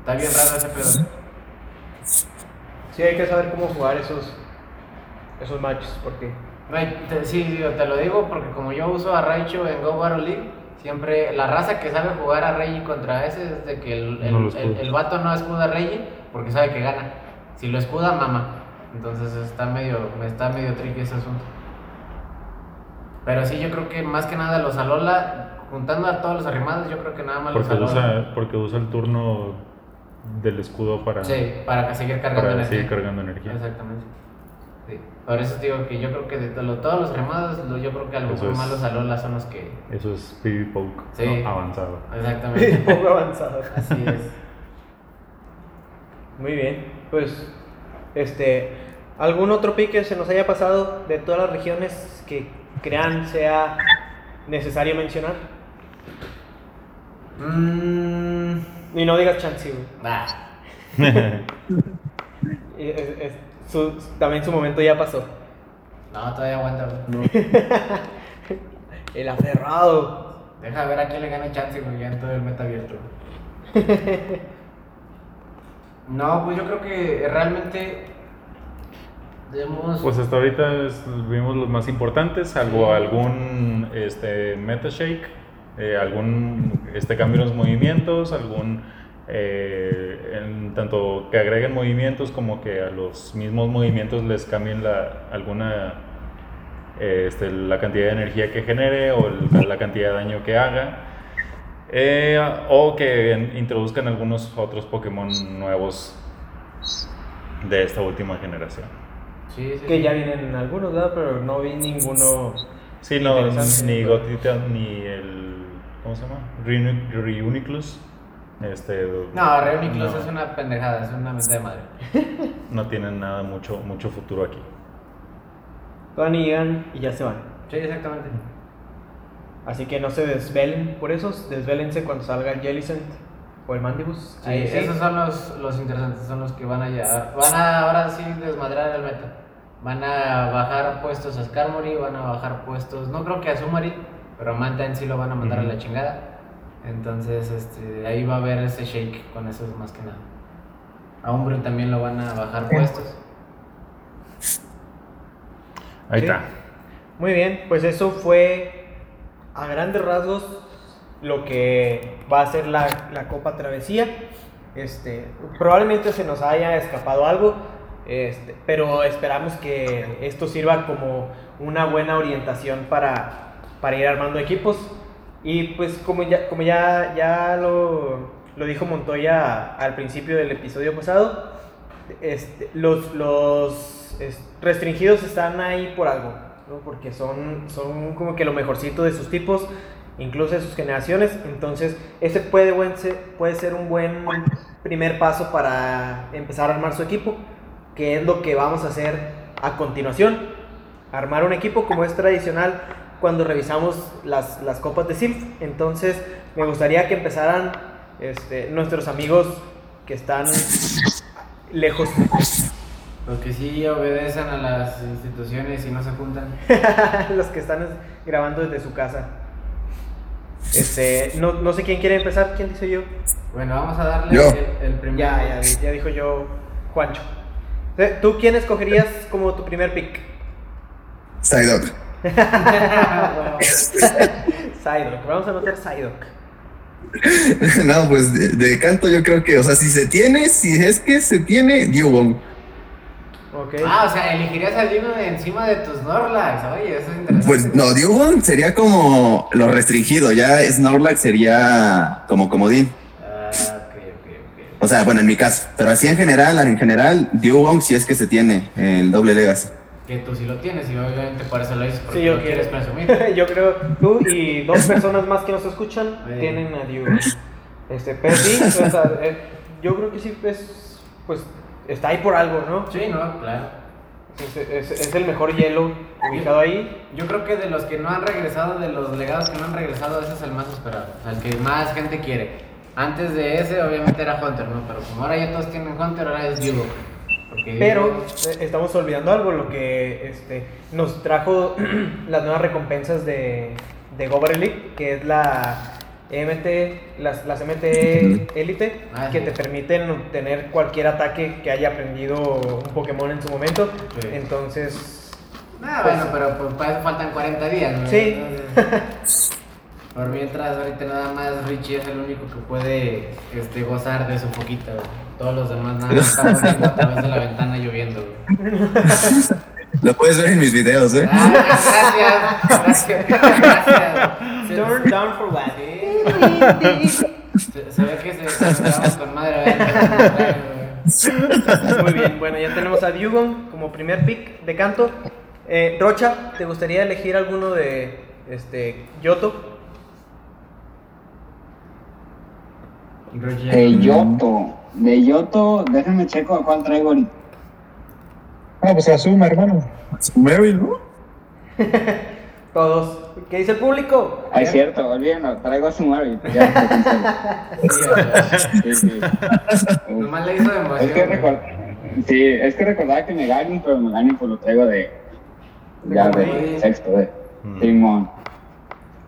Está bien raro ese pedo. Sí, hay que saber cómo jugar esos. Esos matches, porque. Te- sí, digo, te lo digo porque como yo uso a Raichu en Go Battle League, siempre la raza que sabe jugar a Reggie contra ese es de que el, el, No el vato no escuda a Reggie porque sabe que gana. Si lo escuda, mama. Entonces está medio, está medio tricky ese asunto. Pero sí, yo creo que más que nada los Alola, juntando a todos los arrimados, yo creo que nada más los Porque Alola. usa, porque usa el turno del escudo para, Sí, para seguir cargando para energía. seguir cargando energía. Exactamente. Sí. Por eso te digo que yo creo que de to- todos los remados, yo creo que a lo mejor es- más los Alola son los que. Eso es PvP Poke Sí. ¿no? avanzado. Exactamente. poco avanzado. Así es. Muy bien. Pues. Este. ¿Algún otro pick que se nos haya pasado de todas las regiones que crean sea necesario mencionar? Mmm. Y no digas Chansey, güey. Nah. <laughs> Es- es- su- también su momento ya pasó. No, todavía aguanta, güey. <laughs> El aferrado. Deja ver a quién le gana chance, güey, ya en todo el meta abierto. <laughs> No, pues yo creo que realmente. Pues hasta ahorita es- vimos los más importantes, salvo algún este, meta shake, eh, algún este, cambio en los movimientos, algún eh, en tanto que agreguen movimientos como que a los mismos movimientos les cambien la, alguna eh, este, la cantidad de energía que genere o el- la cantidad de daño que haga. O que introduzcan algunos otros Pokémon nuevos de esta última generación. Sí, sí, Que sí. ya vienen algunos, ¿verdad? Pero no vi ninguno. Sí, no, ni Gotita ni el. ¿Cómo se llama? Reuni- Reuniclus. Este. No, Reuniclus no, es una pendejada, es una mente de madre. <laughs> No tienen nada, mucho, mucho futuro aquí. Van y llegan y ya se van. Sí, exactamente. Así que no se desvelen por eso, desvélense cuando salga el Jellicent o el Mandibus. Sí, Ahí sí. esos son los, los interesantes, son los que van a llevar. Van a ahora sí desmadrar el meta. Van a bajar puestos a Skarmory, van a bajar puestos, no creo que a Sumarin, pero a Manta en sí lo van a mandar a la chingada. Entonces, este, ahí va a haber ese shake con esos más que nada. A Umbreon también lo van a bajar puestos. Ahí Sí. está. Muy bien, pues eso fue a grandes rasgos lo que va a ser la, la Copa Travesía. Este, probablemente se nos haya escapado algo, este, pero esperamos que esto sirva como una buena orientación para, para ir armando equipos. Y pues como ya, como ya, ya lo, lo dijo Montoya al principio del episodio pasado, este, los, los es- restringidos están ahí por algo. ¿no? porque son, son como que lo mejorcito de sus tipos, incluso de sus generaciones. Entonces, ese puede, puede ser un buen primer paso para empezar a armar su equipo, que es lo que vamos a hacer a continuación. Armar un equipo como es tradicional cuando revisamos las, las copas de SILF. Entonces, me gustaría que empezaran este, nuestros amigos que están lejos. Los que sí obedecen a las instituciones y no se juntan. <laughs> los que están grabando desde su casa. Este, no, no sé quién quiere empezar, ¿quién dice yo? Bueno, vamos a darle Yo. el, el primer. Ya, ya, ya dijo yo, Juancho. ¿Tú quién escogerías como tu primer pick? Psyduck. <laughs> Psyduck, vamos a anotar Psyduck. <laughs> no, pues de, de canto yo creo que, o sea, si se tiene, si es que se tiene, Dewon. Ok. Ah, o sea, elegirías a Dino de encima de tus Norlax. Oye, eso es interesante. Pues no, Dewon sería como lo restringido, ya Snorlax sería como comodín. O sea, bueno, en mi caso. Pero así en general, en general, Dewon si es que se tiene el doble Legacy. Que tú sí lo tienes y obviamente por eso lo dices, porque Sí, yo lo quieres presumir. <laughs> yo creo tú y dos <laughs> personas más que nos escuchan tienen a Dewey. Este, pero sí, o sea, <laughs> eh, yo creo que sí, es, pues está ahí por algo, ¿no? Sí, no, claro. Es, es- es el mejor hielo ubicado ahí. Yo creo que de los que no han regresado, de los legados que no han regresado, ese es el más esperado. O sea, el que más gente quiere. Antes de ese, obviamente era Hunter, ¿no? Pero como ahora ya todos tienen Hunter, ahora es Yugo. Porque Pero eh, estamos olvidando algo, lo que este, nos trajo <clears throat> las nuevas recompensas de, de Gover League, que es la MT, las, las MT Elite, Ah, que sí. te permiten obtener cualquier ataque que haya aprendido un Pokémon en su momento. Sí. Entonces, Ah, Pues- bueno, pero pues, para eso faltan 40 días, ¿no? Sí. Por mientras, ahorita nada más Richie es el único que puede este, gozar de su poquito. güey. Todos los demás nada más están <laughs> viendo a través de la ventana lloviendo. güey. <laughs> Lo puedes ver en mis videos, ¿eh? Ah, gracias, gracias, gracias. Turn down for what? Se, se ve que se, se con madre. ¿verdad? Muy bien, bueno, ya tenemos a Dugong como primer pick de canto. Eh, Rocha, ¿te gustaría elegir alguno de este, Yoto? De Yoto. De Yoto, déjame checo a cuál traigo ahorita. Ah, pues asuma, hermano. Meryl, ¿no? <laughs> Todos. ¿Qué dice el público? Ah, es cierto, olvídenlo, traigo a te cansé. sí, sí. <laughs> Nomás le hizo de emoción. Es que, record... sí, es que recordaba que me ganen, pero me ganen pues lo traigo de. Ya, de sexto, de Mm. Simón.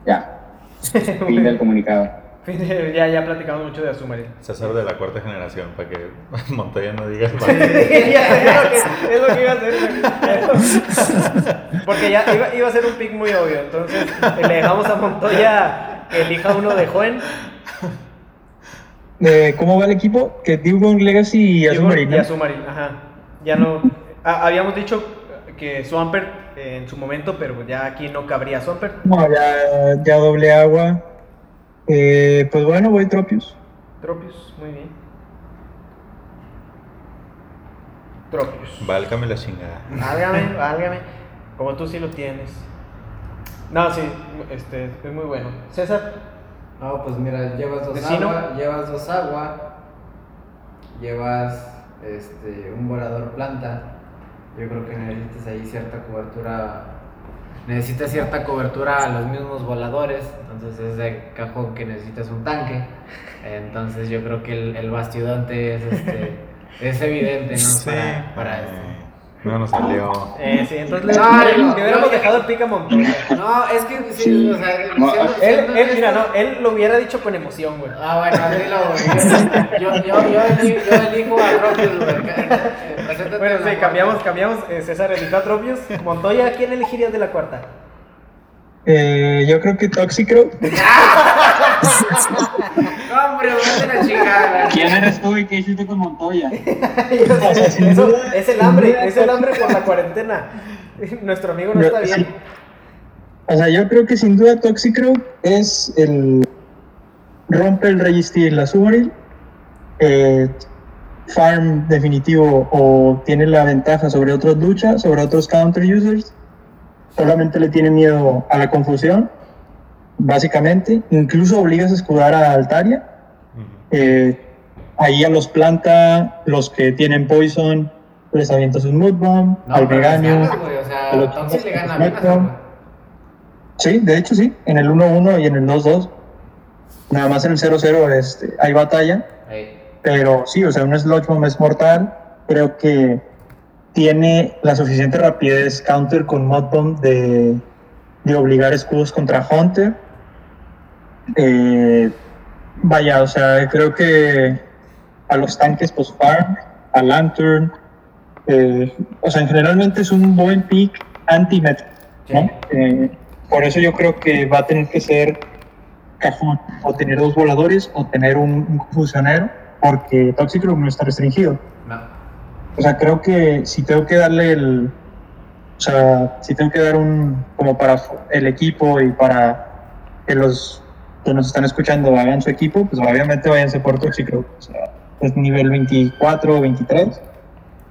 Ya, <laughs> fin del comunicado. <laughs> ya, ya platicamos mucho de Azumarill. César de la cuarta generación, para que <laughs> Montoya no diga <laughs> es, lo que, es lo que iba a hacer. Porque ya iba, iba a ser un pick muy obvio. Entonces le dejamos a Montoya que elija uno de Joven Eh, ¿Cómo va el equipo? Que Dugong, Legacy y Azumarill, y ¿no? Azumarill. Ajá. Ya no. ah, habíamos dicho que Swampert eh, en su momento, pero ya aquí no cabría Swampert. No, ya, ya doble agua. Eh, pues bueno, voy Tropius. Tropius, muy bien. Tropius. Válgame la chingada. Válgame, <laughs> válgame. Como tú sí lo tienes. No, sí, este, es muy bueno. César, No, pues mira, llevas dos Vecino. agua, llevas dos agua, llevas este, un volador planta. Yo creo que necesitas ahí cierta cobertura. Necesitas cierta cobertura a los mismos voladores. Entonces es de cajón que necesitas un tanque. Entonces yo creo que el, el bastidonte es este. es evidente, ¿no? <laughs> Para, para esto. No nos salió. eh, sí, entonces le, No, le- no, le hubiéramos no. dejado el pica Montoya. No, es que sí, Sí. o sea, No, siendo- Él, siendo él, mira, no, él lo hubiera dicho con emoción, güey. Ah, bueno, dilo, güey. Yo, yo, yo, elijo, yo elijo a Tropius, güey. Bueno, sí, cuarta. cambiamos, cambiamos. eh, César eligió a Tropius. Montoya, ¿quién elegirías de la cuarta? Eh, yo creo que Toxicro. <laughs> No, hombre, vete a la chingada. ¿Quién eres tú y qué hiciste con Montoya? <laughs> Eso, es el hambre, es el hambre por la cuarentena. Nuestro amigo no está bien. O sea, yo creo que sin duda Toxicro es el. Rompe el Registry en la Azumarill. Eh, farm definitivo o tiene la ventaja sobre otros luchas, sobre otros counter users. solamente le tiene miedo a la confusión, básicamente. Incluso obligas a escudar a Altaria. Eh, ahí a los planta, los que tienen poison, les avientas un mood bomb, No, al güey. O sea, le gana. Sí, de hecho sí, en el 1-1 y en el 2-2. Nada más en el 0-0 este, hay batalla. Pero sí, o sea, un Sludge Bomb es mortal. Creo que tiene la suficiente rapidez counter con Mod Bomb de, de obligar escudos contra Hunter. Eh, vaya, o sea, creo que a los tanques pues farm, a Lantern, eh, o sea, generalmente es un buen pick anti-meta, ¿no? Eh, por eso yo creo que va a tener que ser cajón, o tener dos voladores o tener un, un fusionero, porque Toxic Room no está restringido. No. O sea, creo que si tengo que darle el. O sea, si tengo que dar un. como para el equipo y para que los que nos están escuchando hagan su equipo, pues obviamente váyanse por Toxic Room. O sea, es nivel 24 o 23.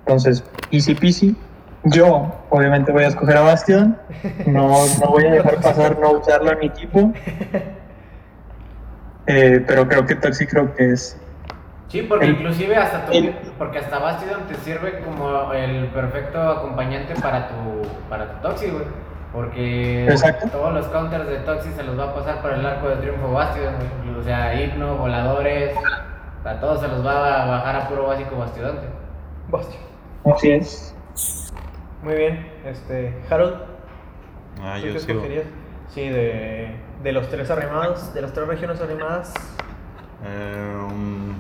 Entonces, easy peasy. Yo, obviamente, voy a escoger a Bastion. No, no voy a dejar pasar no usarlo en mi equipo. Eh, pero creo que Toxic Room es Sí, porque El- inclusive hasta tu, el- porque hasta Bastion te sirve como el perfecto acompañante para tu para tu Toxi, güey. Porque Exacto. todos los counters de Toxi se los va a pasar para el arco de triunfo Bastion, güey. O sea, hipno, voladores, a todos se los va a bajar a puro básico Bastiodante. Bastion. Así es. Muy bien. Este, Harold, Ah, ¿tú yo qué sigo. escogerías? Sí, de, de los tres arrimados, de las tres regiones arrimadas. Em,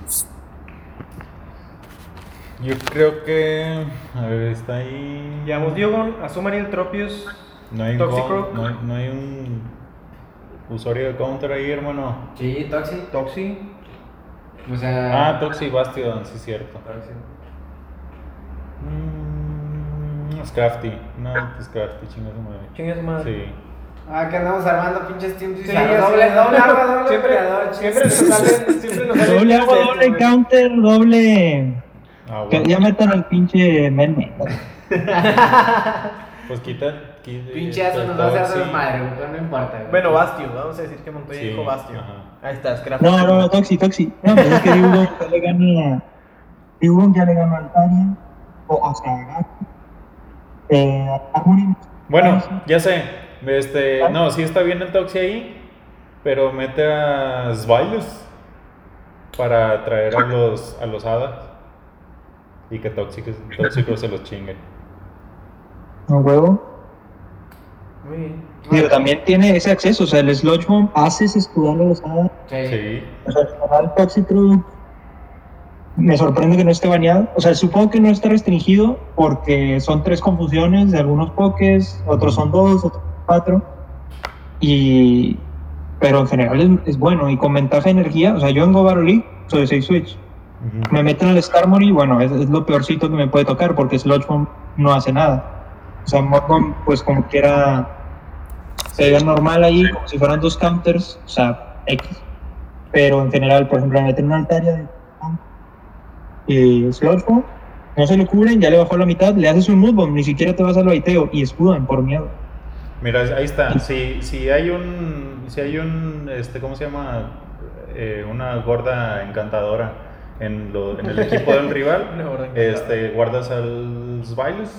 yo creo que. A ver, está ahí. Llevamos Diogon, Azumarill, Tropius. No hay, no, hay, no hay un usuario de counter ahí, hermano. Sí, Toxi. Toxi. O sea, Ah, Toxi Bastion, sí, cierto. Toxi. Mm, es Crafty. No, es Crafty, chinga su madre. Chingue su madre. Sí. Ah, que andamos armando pinches teams. Sí, doble, sé. doble arma, doble <laughs> siempre, siempre nos salen, siempre nos salen Doble agua, doble counter, doble. Ah, Que bueno. ya metan al pinche meme. <laughs> <laughs> Pues quita. quita Pinchazo nos va a hacer pero no importa. güey. Bueno, Bastion, vamos a decir que Montoya Sí, dijo Bastion. ajá. Ahí está, Scrap. No, no, no, Toxi, Toxi. No, pero es que ya le gana. Diugon ya le gana a Altaria. O, o sea. Eh. Bueno, ya sé. Este, no, sí está bien el Toxi ahí, pero mete a Svylus para traer a los, a los hadas y que Tóxico, tóxico se los chingue. Un huevo. Muy bien. Pero también tiene ese acceso. O sea, el Sludge Bomb haces a los hadas. Sí. O sea, el me sorprende que no esté baneado. O sea, supongo que no está restringido porque son tres confusiones de algunos pokés, otros son dos, otros cuatro. Y. Pero en general es, es bueno y con ventaja de energía. O sea, yo en Go Battle League soy de 6 Switch. Ujú. Me meten al Skarmory y bueno, es, es lo peorcito que me puede tocar porque Sludge Bomb no hace nada. O sea, Bomb, pues como quiera, se ve normal ahí, como si fueran dos counters, o sea, X. Pero en general, por ejemplo, me meten una Altaria de y Bomb, no se lo cubren, ya le bajó la mitad, le haces un Mood Bomb, ni siquiera te vas al baiteo y escudan por miedo. Mira, ahí está. Si, si hay un, si hay un, este, ¿cómo se llama? Eh, una gorda encantadora en, lo- en el equipo del rival, <laughs> este, guardas al Svylus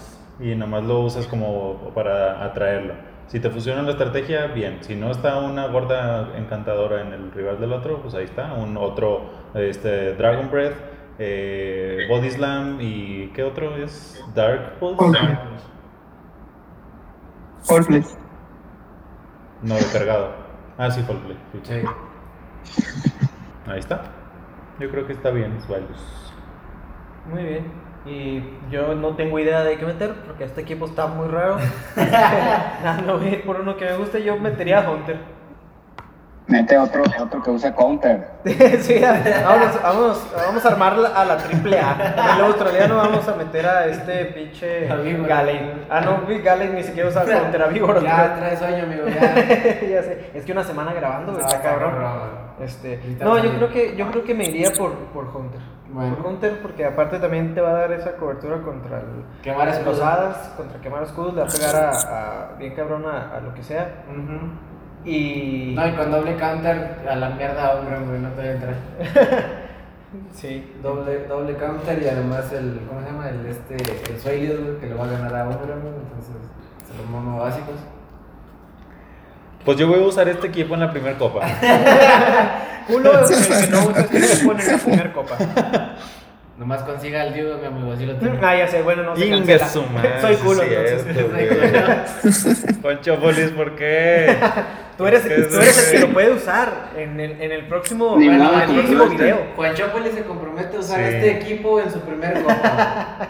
y nomás lo usas como para atraerlo. Si te funciona la estrategia, bien. Si no está una gorda encantadora en el rival del otro, pues ahí está. Un otro, este, Dragon Breath, eh, Body Slam y ¿qué otro es? Dark Pulse. Pulse. All play. No, recargado. Ah, sí, Full Play. sí. Sí. Ahí está. Yo creo que está bien, Svylus. Muy bien. Y yo no tengo idea de qué meter porque este equipo está muy raro. <laughs> No voy a ir por uno que me guste. Yo metería a Hunter. Mete otro, otro que usa counter. <laughs> sí, vamos, vamos, vamos a armar a la triple A. El australiano vamos a meter a este pinche A. Galen. Ah, no, Galen ni siquiera usa contra Vígor. Ya trae sueño, amigo, ya. <laughs> ya sé. Es que una semana grabando, güey, No, está cabrón. cabrón. Este, no, yo creo que yo creo que me iría por, por Hunter. Bueno. Por Hunter porque aparte también te va a dar esa cobertura contra el Quemar hadas, contra quemar escudos, le va a pegar a, a- bien cabrón a, a lo que sea. Y No, y con doble counter a la mierda, hombre, güey, no te entra. <laughs> sí, Doble, doble counter y además el, ¿cómo se llama? El, este, el que le va a ganar a hombre, entonces, se los mono básicos. Pues yo voy a usar este equipo en la primera copa. <laughs> culo <laughs> el que no usa este equipo en la primera copa. <laughs> Nomás consiga el Diego, mi amigo, así lo tiene. Ah, ya sé, bueno, no se Ingue cancela. su madre, Soy culo, sí, entonces. esto. <laughs> Poncho Polis, ¿por qué? Tú eres, ¿Por qué tú eres el que lo puede usar en el, en el próximo, Ni bueno, nada, en el como próximo video. Juan Chopoli se compromete a usar Sí. este equipo en su primer copa.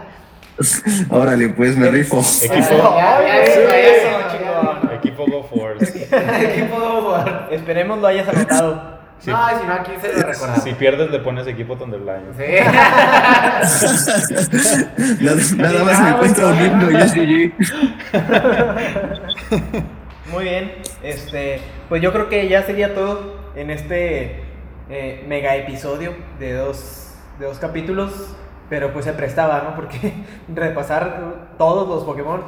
Órale, pues me rifo. Equipo, Ya, ya, Sí, ya, eso, ya, chingón. equipo Go Force. equipo por. Esperemos lo hayas anotado. Sí. No, si no, aquí se lo recordamos. Si pierdes, le pones equipo Thunderblind. <laughs> Sí. nada, nada más me encuentro un himno y es <laughs> GG. Muy bien, este, pues yo creo que ya sería todo en este eh, mega episodio de dos, de dos capítulos, pero pues se prestaba, ¿no? Porque <laughs> repasar todos los Pokémon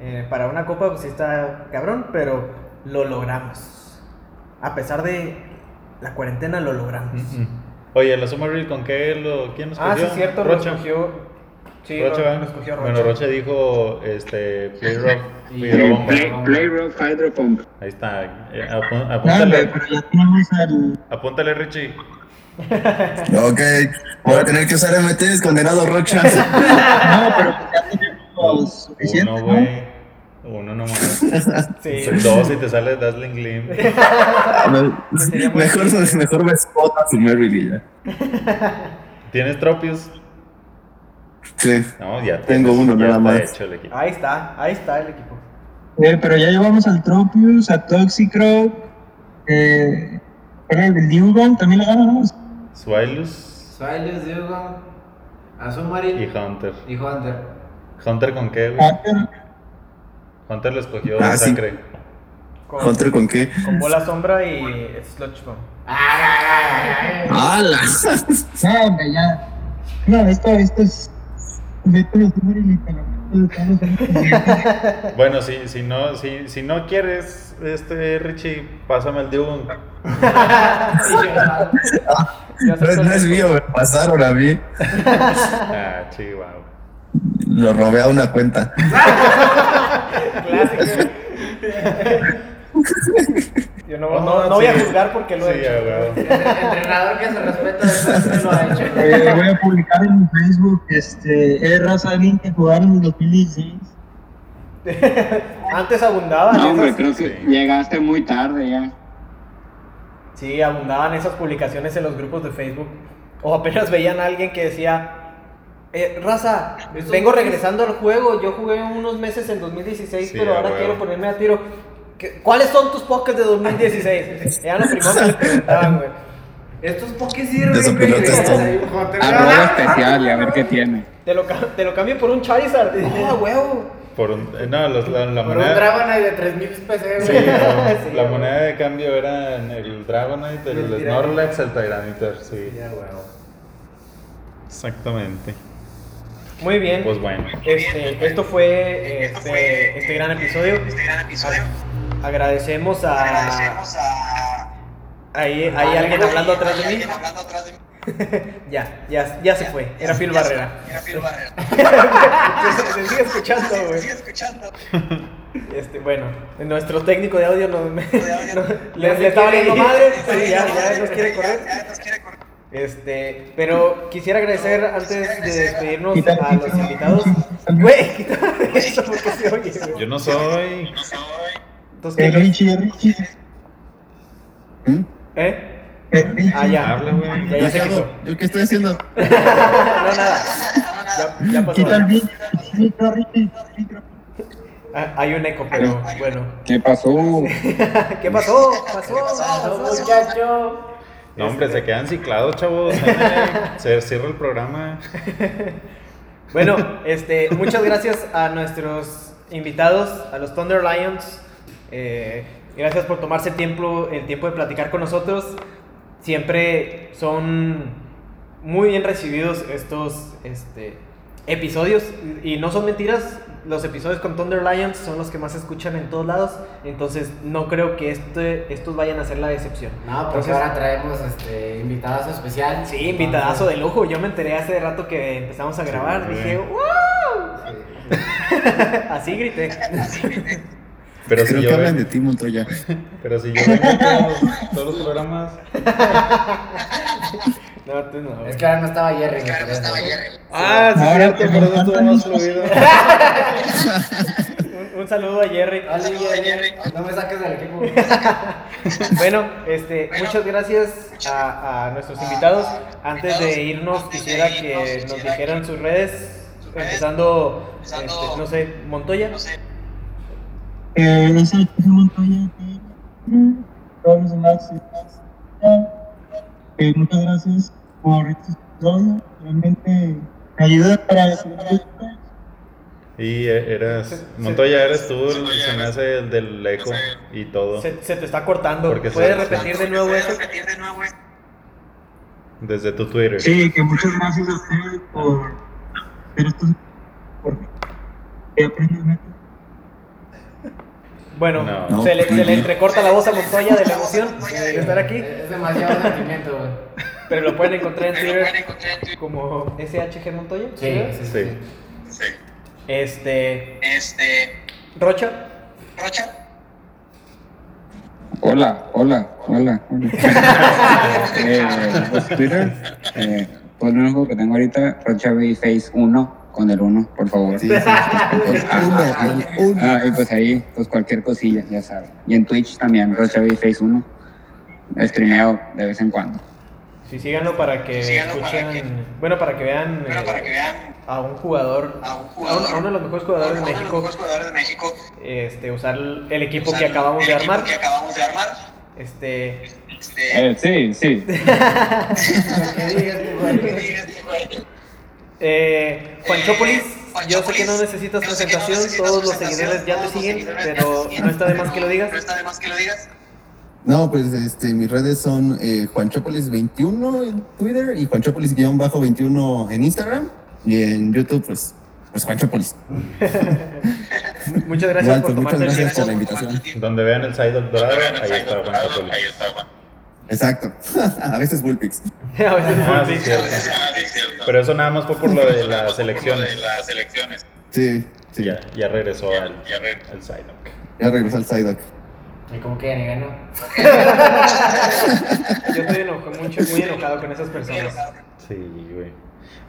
eh, para una copa pues sí está cabrón, pero lo logramos. A pesar de la cuarentena lo logramos. Mm, mm. Oye, la Summer Reel, ¿con qué lo, quién nos Ah, sí, escogió? es cierto, lo Rocha. escogió. Sí, Rocha, lo, lo escogió. Bueno, Rocha dijo, este, Play <laughs> Rock. Play, Play Rock Hydro Pump. Ahí está. eh, apú- apúntale, apúntale, Richie. <laughs> Ok, voy a tener que usar MTs, condenado Rocha. <laughs> No, pero ya tenemos suficiente. Uno, ¿no? Uno nomás. <laughs> Sí. Dos y te sale Dazzling Gleam. <laughs> Mejor, mejor me spot a su Merrill y ya. <laughs> ¿Tienes Tropius? Sí. No, ya Tengo tienes, uno ya nada más. hecho el equipo. Ahí está, ahí está el equipo. Eh, pero ya llevamos al Tropius, a Toxicroak, eh, era el Dewgong, también le ganamos. Swilus Suelius, Diego, Azumarill y Hunter. y Hunter. ¿Hunter con qué, güey? Hunter, Hunter lo escogió Ah, sí. Sacre. Con, ¿Hunter con qué? con bola sombra y Sludge Bomb. ¡Hala! no, hombre, ya. No, esto, esto es. De. <laughs> Bueno, si, si, no, si, si no quieres, este, Richie, pásame el Dune. Ya <laughs> No, no es mío, me pasaron a mí. Ah, chihuahua. Lo robé a una cuenta. Clásico. Yo no, no, no voy a juzgar porque lo he hecho. huevo. Entrenador que se respeta después lo ha hecho. Eh, voy a publicar en mi Facebook, este, es raza alguien que jugaron en 2016. <laughs> Antes abundaban No, hombre, creo que llegaste muy tarde ya. sí, abundaban esas publicaciones en los grupos de Facebook. O apenas veían a alguien que decía, eh, raza, Estos vengo regresando al juego, yo jugué unos meses en 2016, Sí, pero ahora huevo. quiero ponerme a tiro. ¿Qué- ¿Cuáles son tus podcasts de 2016? Era lo primero que preguntaban, güey. Estos pokés De sirven. güey. Arroba especial y a ver qué tiene. Te lo, te lo cambio por un Charizard. ¡Ah, huevo! Por un, no, los- la, la Por un moneda. Dragonite de 3000 PC, Sí, la, <laughs> Sí, la güey. moneda de cambio era en el Dragonite, el, El Snorlax, el Tyranitar, sí. Ya, huevo. Exactamente. Muy bien. Pues bueno. Este, esto fue este, este gran episodio. Agradecemos a. Ahí, ahí alguien hablando atrás de mí. <laughs> ya, ya, ya se fue. Era Phil Barrera. <laughs> se, se sigue escuchando, güey. Este, bueno, nuestro técnico de audio nos, <laughs> nos- le, le está valiendo madre. Sí, ya, ya nos quiere correr. Este, pero quisiera agradecer antes de despedirnos a los invitados. Güey, <laughs> quítame eso porque se oye. Yo no soy. Entonces, Eh, ¿qué? Richie, Richie, ¿Mm? ¿Eh? eh. Ah, ya. Habla, güey. Ya, ya se quitó. ¿Yo qué estoy haciendo? <laughs> No, nada. Ya, ya pasó. Quita el micro, Richie. Ah, Hay un eco, pero bueno. <laughs> ¿Qué pasó? ¿Qué pasó? ¿Pasó? Pasó, ¿Pasó? muchacho. No, hombre, se quedan ciclados, chavos. <laughs> Se cierra el programa. <laughs> Bueno, este, muchas gracias a nuestros invitados, a los Thunder Lions. Eh, gracias por tomarse el tiempo, el tiempo de platicar con nosotros. Siempre son muy bien recibidos estos este, episodios. Y no son mentiras, los episodios con Thunder Lions son los que más se escuchan en todos lados. Entonces no creo que este, estos vayan a ser la decepción. No, porque Entonces, ahora traemos este invitadazo especial. Sí, invitadazo de lujo. Yo me enteré hace rato que empezamos a grabar. Sí. Dije, ¡wow! <laughs> Así grité. Pero si Creo yo que hablan de ti, Montoya. pero si yo vengo todos, todos los programas. <laughs> No, tú no. Es que ahora no estaba Jerry. me parece. Ah, sí, Ahora cierto, que por eso no estuvo más fluido. un, saludo a Jerry. Jerry, no me saques del equipo. Bueno, este, muchas gracias a, a nuestros invitados. Antes de irnos, quisiera que nos dijeran sus redes, empezando, este, no sé, Montoya. Eh, es el Chico Montoya. Todos los demás. Eh, muchas gracias por este episodio. Realmente me ayuda para. Y eras. Montoya, eres tú, el- se me hace el del eco y todo. Se, se te está cortando. Porque ¿Puedes se- repetir de nuevo eso? Desde tu Twitter. Sí, que muchas gracias a ustedes por esto. Por que aprendes. Bueno, No. se, le, se le entrecorta la voz a Montoya de la emoción <laughs> de estar aquí, Es demasiado sentimiento, güey. pero lo pueden encontrar en Twitter como SHG Montoya. Sí, sí, Sí. Este. Este, Rocha. Rocha. Hola, hola, hola. hola. <laughs> eh, pues Twitter, eh, pues lo único que tengo ahorita, Face 1, con el 1, por favor. Sí, <laughs> sí, sí. Uno, el uno. Ah, y pues ahí, pues cualquier cosilla, ya saben. Y en Twitch también, Rochavi Face 1. Streameo de vez en cuando. Sí, síganlo para que Síganlo para escuchen. que- Bueno, para que vean Bueno, eh, para que vean a un jugador, a un a, jugador, a uno de los mejores jugadores de uno los México, jugadores de México, este, usar el equipo usar que acabamos el de equipo armar. que acabamos de armar. Este. Este, Eh, sí, sí. <laughs> <laughs> Eh, Juanchópolis, yo sé que no necesitas Yo no presentación, necesitas todos los seguidores ya te siguen, pero no está de más que lo digas. No está de más que lo digas. No, pues este, mis redes son eh, Juanchopolis21 en Twitter y Juanchopolis-21 en Instagram. Y en YouTube, pues, pues Juanchopolis. <laughs> Muchas gracias Igual, por pues, muchas gracias por la invitación. Donde vean el side dorado, ahí está Juan Católico. Ahí está Juan. Exacto. <laughs> A veces Bullpix. <laughs> A veces Ah, Pero eso nada más fue por lo de <laughs> las De elecciones. las elecciones. Sí, sí. Ya, ya regresó al, Ya re- al Psyduck. Ya regresó al Psyduck. Y como que ya ni ganó. <laughs> Yo estoy enojo- mucho, muy enojado con esas personas. Sí, güey.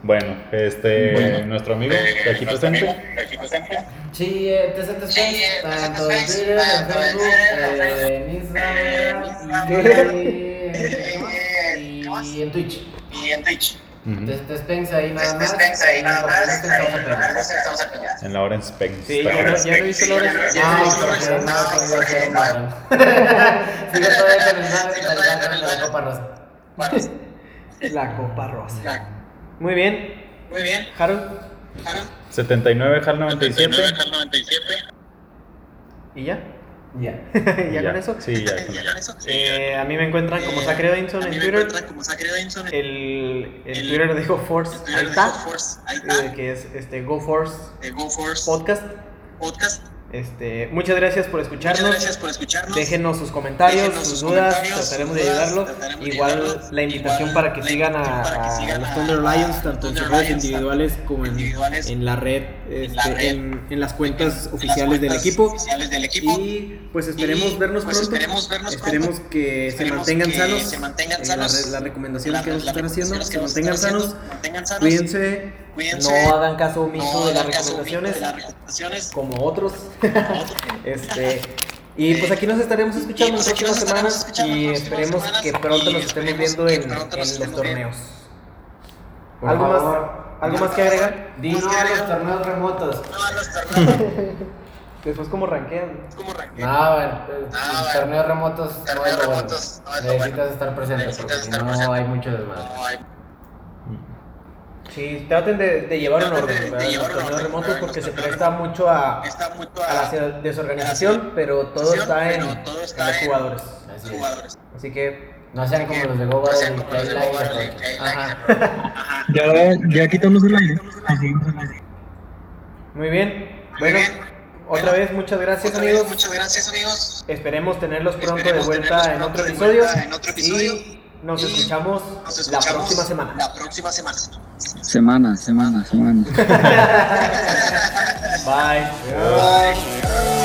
Bueno, este, Bueno. nuestro amigo Eh, de aquí presente. de aquí presente. Sí, eh, Space, eh, tanto en Twitter, en tanto en Facebook, eh, en Instagram Eh, y en Twitch. Y en Twitch. Ujú. Te Spence ahí nada más. Despensa ahí nada más. En la hora en Spence. Sí, ya no, ya no visto <laughs> la hora. Ah, porque no, porque <laughs> no. Sigo todavía con el la Copa Rosa. La Copa Rosa. Muy bien, Muy bien. Harold. Aaron, 79 HAL 97. 99 al 97. ¿Y ya? <laughs> Ya. ¿Ya con eso? Sí, ya con Ya eso. con eso. Eh, a mí me encuentran como Sacre Edinson en Twitter. como El, el El- Twitter de GoForce, ahí está. Eh, que es este GoForce GoForce Podcast. Podcast. Este, muchas gracias por Muchas escucharnos. gracias por escucharnos. Déjenos sus comentarios, Déjenos sus sus dudas, comentarios, trataremos sus de dudas, ayudarlo. trataremos de Igual ayudarlos. la invitación Igual para que sigan a, los Thunder Lions, tanto en sus redes individuales como en, individuales, en la red, la este, red, en, en las cuentas en las oficiales del equipo. oficiales del equipo. Y pues esperemos Y, vernos pues, pronto. esperemos vernos Esperemos pronto. que se Esperemos mantengan que sanos. se mantengan Eh, sanos. Las, las recomendaciones La- que nos las están haciendo, se mantengan están sanos. haciendo, mantengan sanos. Cuídense, Cuídense. no hagan caso omiso No de las recomendaciones de las recomendaciones. como <laughs> otros. este, y pues aquí nos estaremos escuchando aquí próximas semanas y esperemos que pronto nos estemos esperemos viendo en, los torneos. ¿Algo más. ¿Algo más que agregar? Di no a los torneos remotos. No, a los torneos. <laughs> Después, ¿cómo rankean? ¿Cómo ranquea? No, el, el- Ah, los torneos remotos no Torneos es lo bueno. remotos no es Necesitas bueno. estar presente Necesitas porque si estar no presente. hay mucho desmadre. No, hay- Sí, traten de, de llevar un Traten de- orden, de. En llevar los torneos orden, remotos porque se presta mucho a, Está mucho a la a desorganización, pero todo está en, todo en está los en- jugadores. Así es. jugadores. Así que, No sean como los de No Goba sean y como los de. Kayla. ajá. Ya, ya quitamos el aire. Muy bien. Bueno, otra Bueno, vez, muchas gracias, Otra vez, amigos. muchas gracias, amigos. Esperemos tenerlos pronto de vuelta en otro de episodio. en otro episodio. Y nos Y escuchamos Nos la próxima semana. La próxima semana. Semana, semana, semana. <laughs> Bye. Bye.